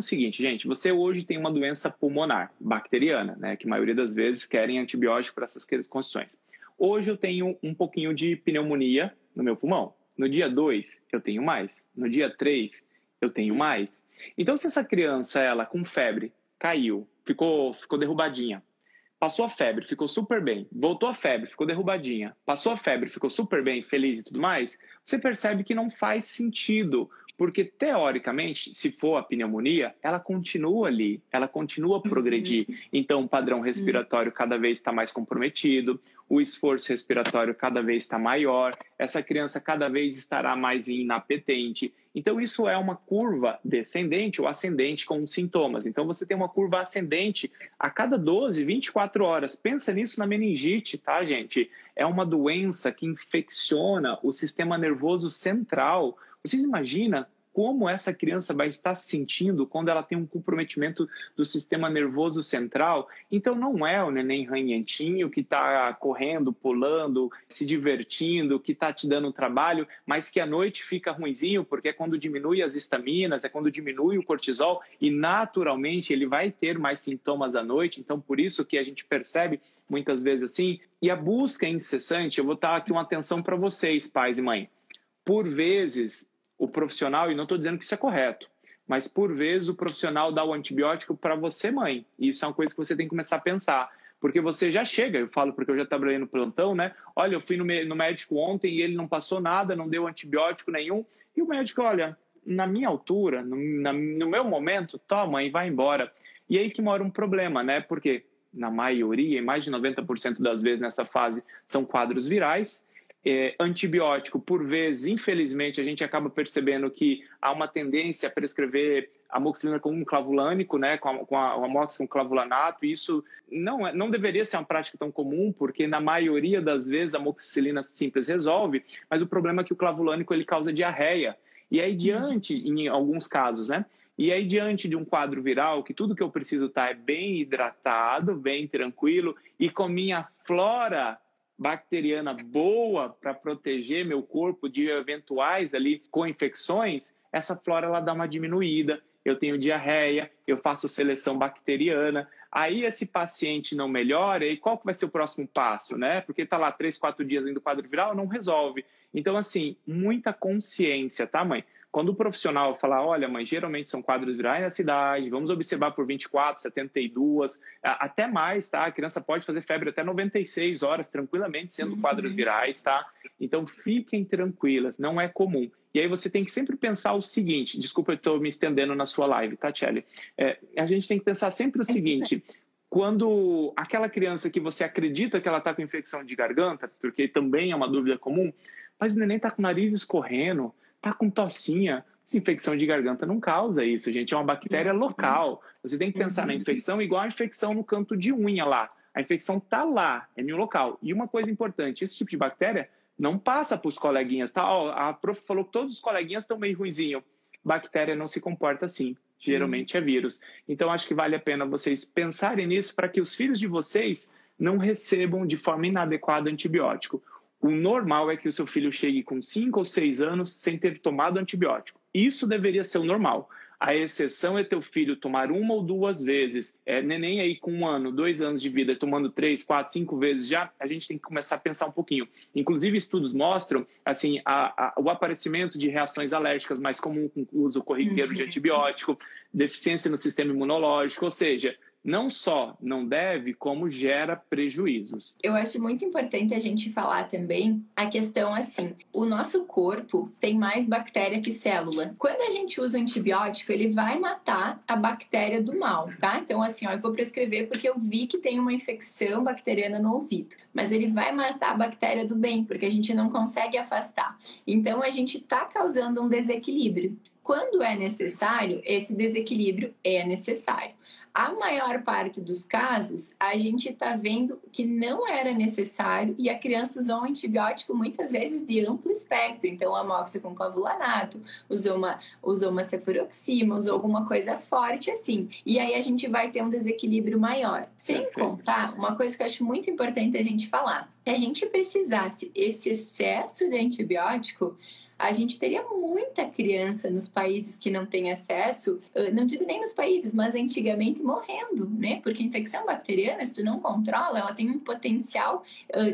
seguinte, gente, você hoje tem uma doença pulmonar, bacteriana, né, que a maioria das vezes querem antibiótico para essas condições. Hoje eu tenho um pouquinho de pneumonia no meu pulmão. No dia 2, eu tenho mais. No dia 3, eu tenho mais. Então, se essa criança, ela com febre, caiu, ficou, ficou derrubadinha, passou a febre, ficou super bem, voltou a febre, ficou derrubadinha, passou a febre, ficou super bem, feliz e tudo mais, você percebe que não faz sentido, porque teoricamente, se for a pneumonia, ela continua ali, ela continua a progredir. Uhum. Então, o padrão respiratório cada vez está mais comprometido, o esforço respiratório cada vez está maior, essa criança cada vez estará mais inapetente. Então, isso é uma curva descendente ou ascendente com sintomas. Então, você tem uma curva ascendente a cada 12, 24 horas. Pensa nisso na meningite, tá, gente? É uma doença que infecciona o sistema nervoso central vocês imaginam como essa criança vai estar se sentindo quando ela tem um comprometimento do sistema nervoso central. Então, não é o neném ranhentinho que está correndo, pulando, se divertindo, que está te dando trabalho, mas que à noite fica ruinzinho, porque é quando diminui as estaminas, é quando diminui o cortisol e naturalmente ele vai ter mais sintomas à noite. Então, por isso que a gente percebe muitas vezes assim. E a busca incessante, eu vou dar aqui uma atenção para vocês, pais e mães por vezes, o profissional, e não estou dizendo que isso é correto, mas por vezes o profissional dá o antibiótico para você, mãe. E isso é uma coisa que você tem que começar a pensar. Porque você já chega, eu falo porque eu já trabalhei no plantão, né? Olha, eu fui no, no médico ontem e ele não passou nada, não deu antibiótico nenhum. E o médico, olha, na minha altura, no, na, no meu momento, toma e vai embora. E aí que mora um problema, né? Porque na maioria, mais de 90% das vezes nessa fase, são quadros virais é, antibiótico, por vezes, infelizmente, a gente acaba percebendo que há uma tendência a prescrever amoxicilina com um clavulânico, né, com a, com a, amox com clavulanato, e isso não, é, não deveria ser uma prática tão comum, porque na maioria das vezes a amoxicilina simples resolve, mas o problema é que o clavulânico ele causa diarreia. E aí, diante, em alguns casos, né, e aí, diante de um quadro viral, que tudo que eu preciso estar tá é bem hidratado, bem tranquilo, e com minha flora bacteriana boa para proteger meu corpo de eventuais ali co-infecções, essa flora ela dá uma diminuída. Eu tenho diarreia, eu faço seleção bacteriana. Aí esse paciente não melhora, e qual que vai ser o próximo passo, né? Porque está lá três, quatro dias indo quadro viral, não resolve. Então, assim, muita consciência, tá, mãe? Quando o profissional falar, olha, mas geralmente são quadros virais na cidade, vamos observar por 24, 72, até mais, tá? A criança pode fazer febre até 96 horas tranquilamente sendo uhum. quadros virais, tá? Então fiquem tranquilas, não é comum. E aí você tem que sempre pensar o seguinte, desculpa eu estou me estendendo na sua live, tá, Tchelle? É, a gente tem que pensar sempre o seguinte, quando aquela criança que você acredita que ela está com infecção de garganta, porque também é uma dúvida comum, mas o neném está com o nariz escorrendo, tá com tossinha. Infecção de garganta não causa isso, gente. É uma bactéria uhum. local. Você tem que pensar na uhum. infecção igual a infecção no canto de unha lá. A infecção tá lá, é no local. E uma coisa importante, esse tipo de bactéria não passa para os coleguinhas, tá? Ó, a prof falou que todos os coleguinhas estão meio ruizinho. Bactéria não se comporta assim. Geralmente é vírus. Então acho que vale a pena vocês pensarem nisso para que os filhos de vocês não recebam de forma inadequada antibiótico. O normal é que o seu filho chegue com 5 ou 6 anos sem ter tomado antibiótico. Isso deveria ser o normal. A exceção é teu filho tomar uma ou duas vezes. É, neném aí com um ano, dois anos de vida, tomando três, quatro, cinco vezes já, a gente tem que começar a pensar um pouquinho. Inclusive, estudos mostram assim a, a, o aparecimento de reações alérgicas mais comum com o uso corriqueiro de uhum. antibiótico, deficiência no sistema imunológico, ou seja, não só não deve, como gera prejuízos. Eu acho muito importante a gente falar também a questão assim: o nosso corpo tem mais bactéria que célula. Quando a gente usa o antibiótico, ele vai matar a bactéria do mal, tá? Então, assim, ó, eu vou prescrever porque eu vi que tem uma infecção bacteriana no ouvido, mas ele vai matar a bactéria do bem, porque a gente não consegue afastar. Então, a gente está causando um desequilíbrio. Quando é necessário, esse desequilíbrio é necessário a maior parte dos casos, a gente está vendo que não era necessário e a criança usou um antibiótico muitas vezes de amplo espectro. Então, amoxicilina com clavulanato, usou uma, usou uma cefuroxima, usou alguma coisa forte assim. E aí a gente vai ter um desequilíbrio maior. Sem Perfeito. contar, uma coisa que eu acho muito importante a gente falar. Se a gente precisasse esse excesso de antibiótico, a gente teria muita criança nos países que não têm acesso, não digo nem nos países, mas antigamente morrendo, né? Porque infecção bacteriana, se tu não controla, ela tem um potencial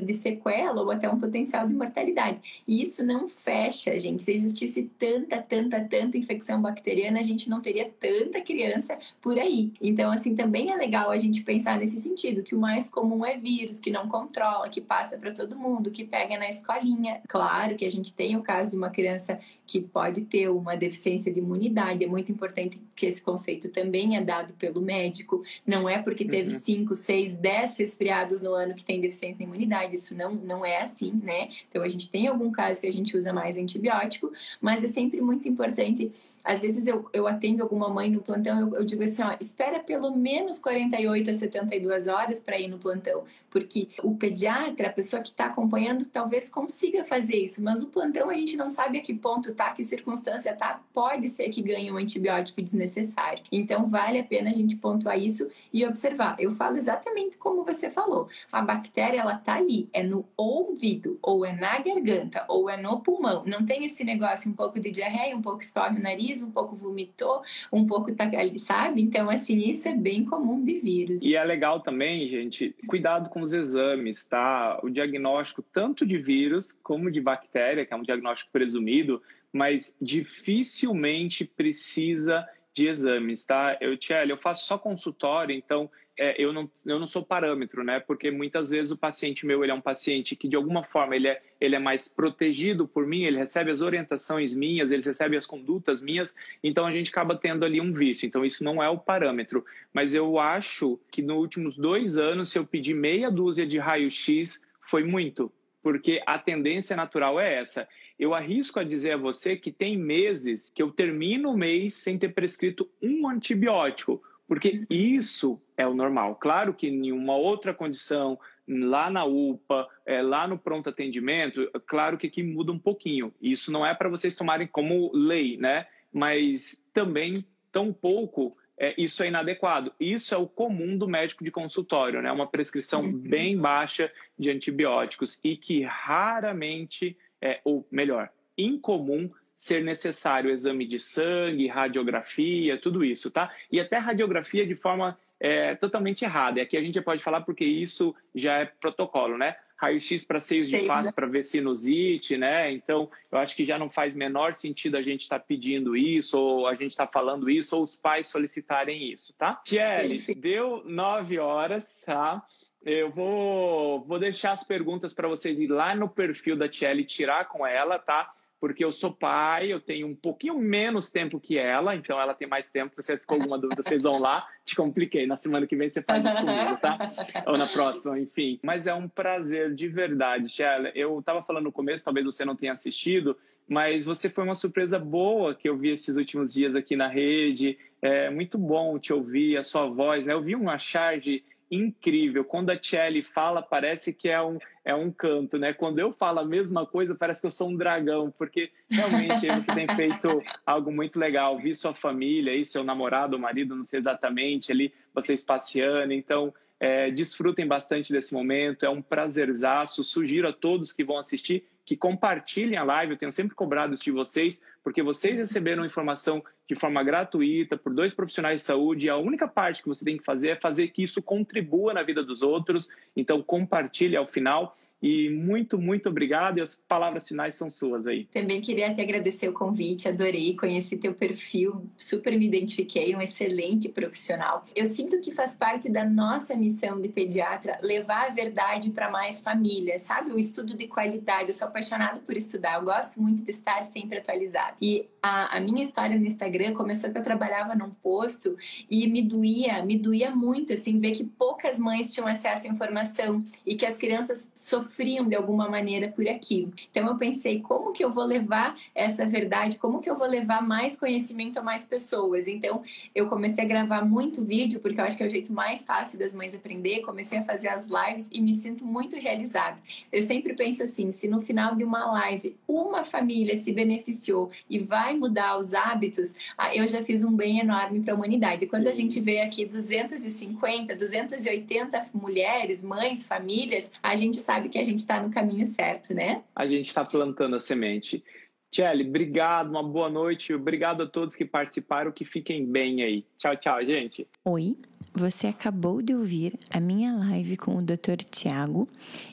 de sequela ou até um potencial de mortalidade. E isso não fecha, gente. Se existisse tanta, tanta, tanta infecção bacteriana, a gente não teria tanta criança por aí. Então, assim, também é legal a gente pensar nesse sentido, que o mais comum é vírus, que não controla, que passa para todo mundo, que pega na escolinha. Claro que a gente tem o caso de uma criança que pode ter uma deficiência de imunidade. É muito importante que esse conceito também é dado pelo médico. Não é porque teve 5, 6, 10 resfriados no ano que tem deficiência de imunidade. Isso não, não é assim, né? Então a gente tem algum caso que a gente usa mais antibiótico, mas é sempre muito importante. Às vezes eu, eu atendo alguma mãe no plantão, eu, eu digo assim: ó, espera pelo menos 48 a 72 horas para ir no plantão, porque o pediatra, a pessoa que está acompanhando, talvez consiga fazer isso, mas o plantão a gente não sabe a que ponto tá, que circunstância tá, pode ser que ganhe um antibiótico desnecessário. Então vale a pena a gente pontuar isso e observar. Eu falo exatamente como você falou. A bactéria ela tá ali, é no ouvido, ou é na garganta, ou é no pulmão. Não tem esse negócio um pouco de diarreia, um pouco escorre o nariz, um pouco vomitou, um pouco tá ali, sabe? Então assim, isso é bem comum de vírus. E é legal também, gente, cuidado com os exames, tá? O diagnóstico tanto de vírus como de bactéria, que é um diagnóstico presumido, mas dificilmente precisa de exames, tá? Eu, Tchelle, eu faço só consultório, então é, eu, não, eu não sou parâmetro, né? Porque muitas vezes o paciente meu ele é um paciente que, de alguma forma, ele é, ele é mais protegido por mim, ele recebe as orientações minhas, ele recebe as condutas minhas, então a gente acaba tendo ali um vício. Então, isso não é o parâmetro. Mas eu acho que nos últimos dois anos, se eu pedir meia dúzia de raio-x, foi muito, porque a tendência natural é essa. Eu arrisco a dizer a você que tem meses que eu termino o mês sem ter prescrito um antibiótico, porque isso é o normal. Claro que em uma outra condição, lá na UPA, é, lá no pronto atendimento, claro que aqui muda um pouquinho. Isso não é para vocês tomarem como lei, né? Mas também tão pouco é, isso é inadequado. Isso é o comum do médico de consultório, né? Uma prescrição uhum. bem baixa de antibióticos e que raramente é, ou melhor, incomum ser necessário exame de sangue, radiografia, tudo isso, tá? E até radiografia de forma é, totalmente errada. E aqui a gente pode falar porque isso já é protocolo, né? Raio-X para seios de face para ver sinusite, né? Então, eu acho que já não faz menor sentido a gente estar tá pedindo isso, ou a gente estar tá falando isso, ou os pais solicitarem isso, tá? Tiele, deu nove horas, tá? Eu vou, vou deixar as perguntas para vocês ir lá no perfil da Tiele tirar com ela, tá? Porque eu sou pai, eu tenho um pouquinho menos tempo que ela, então ela tem mais tempo. Se você ficou alguma dúvida, vocês vão lá. Te compliquei. Na semana que vem você faz isso comigo, tá? Ou na próxima, enfim. Mas é um prazer de verdade, Tiele. Eu estava falando no começo, talvez você não tenha assistido, mas você foi uma surpresa boa que eu vi esses últimos dias aqui na rede. É muito bom te ouvir, a sua voz. Né? Eu vi uma charge incrível. Quando a Chelly fala, parece que é um, é um canto, né? Quando eu falo a mesma coisa, parece que eu sou um dragão, porque realmente você tem feito algo muito legal. Vi sua família aí, seu namorado, marido, não sei exatamente, ali, vocês passeando. Então, é, desfrutem bastante desse momento, é um prazerzaço. Sugiro a todos que vão assistir que compartilhem a live. Eu tenho sempre cobrado isso de vocês, porque vocês receberam informação de forma gratuita por dois profissionais de saúde. E a única parte que você tem que fazer é fazer que isso contribua na vida dos outros. Então, compartilhe ao final. E muito, muito obrigado. E as palavras finais são suas aí. Também queria te agradecer o convite, adorei, conheci teu perfil, super me identifiquei, um excelente profissional. Eu sinto que faz parte da nossa missão de pediatra levar a verdade para mais famílias, sabe? O estudo de qualidade. Eu sou apaixonada por estudar, eu gosto muito de estar sempre atualizada. E a, a minha história no Instagram começou que eu trabalhava num posto e me doía, me doía muito, assim, ver que poucas mães tinham acesso à informação e que as crianças sofriam sofriam de alguma maneira por aquilo. Então eu pensei, como que eu vou levar essa verdade? Como que eu vou levar mais conhecimento a mais pessoas? Então eu comecei a gravar muito vídeo, porque eu acho que é o jeito mais fácil das mães aprender. Comecei a fazer as lives e me sinto muito realizada. Eu sempre penso assim, se no final de uma live uma família se beneficiou e vai mudar os hábitos, ah, eu já fiz um bem enorme para a humanidade. Quando a gente vê aqui 250, 280 mulheres, mães, famílias, a gente sabe que a gente está no caminho certo, né? A gente está plantando a semente. Tchelle, obrigado, uma boa noite. Obrigado a todos que participaram, que fiquem bem aí. Tchau, tchau, gente. Oi, você acabou de ouvir a minha live com o Dr. Tiago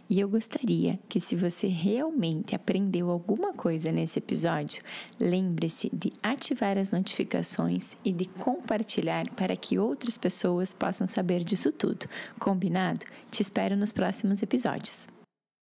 e eu gostaria que, se você realmente aprendeu alguma coisa nesse episódio, lembre-se de ativar as notificações e de compartilhar para que outras pessoas possam saber disso tudo. Combinado? Te espero nos próximos episódios.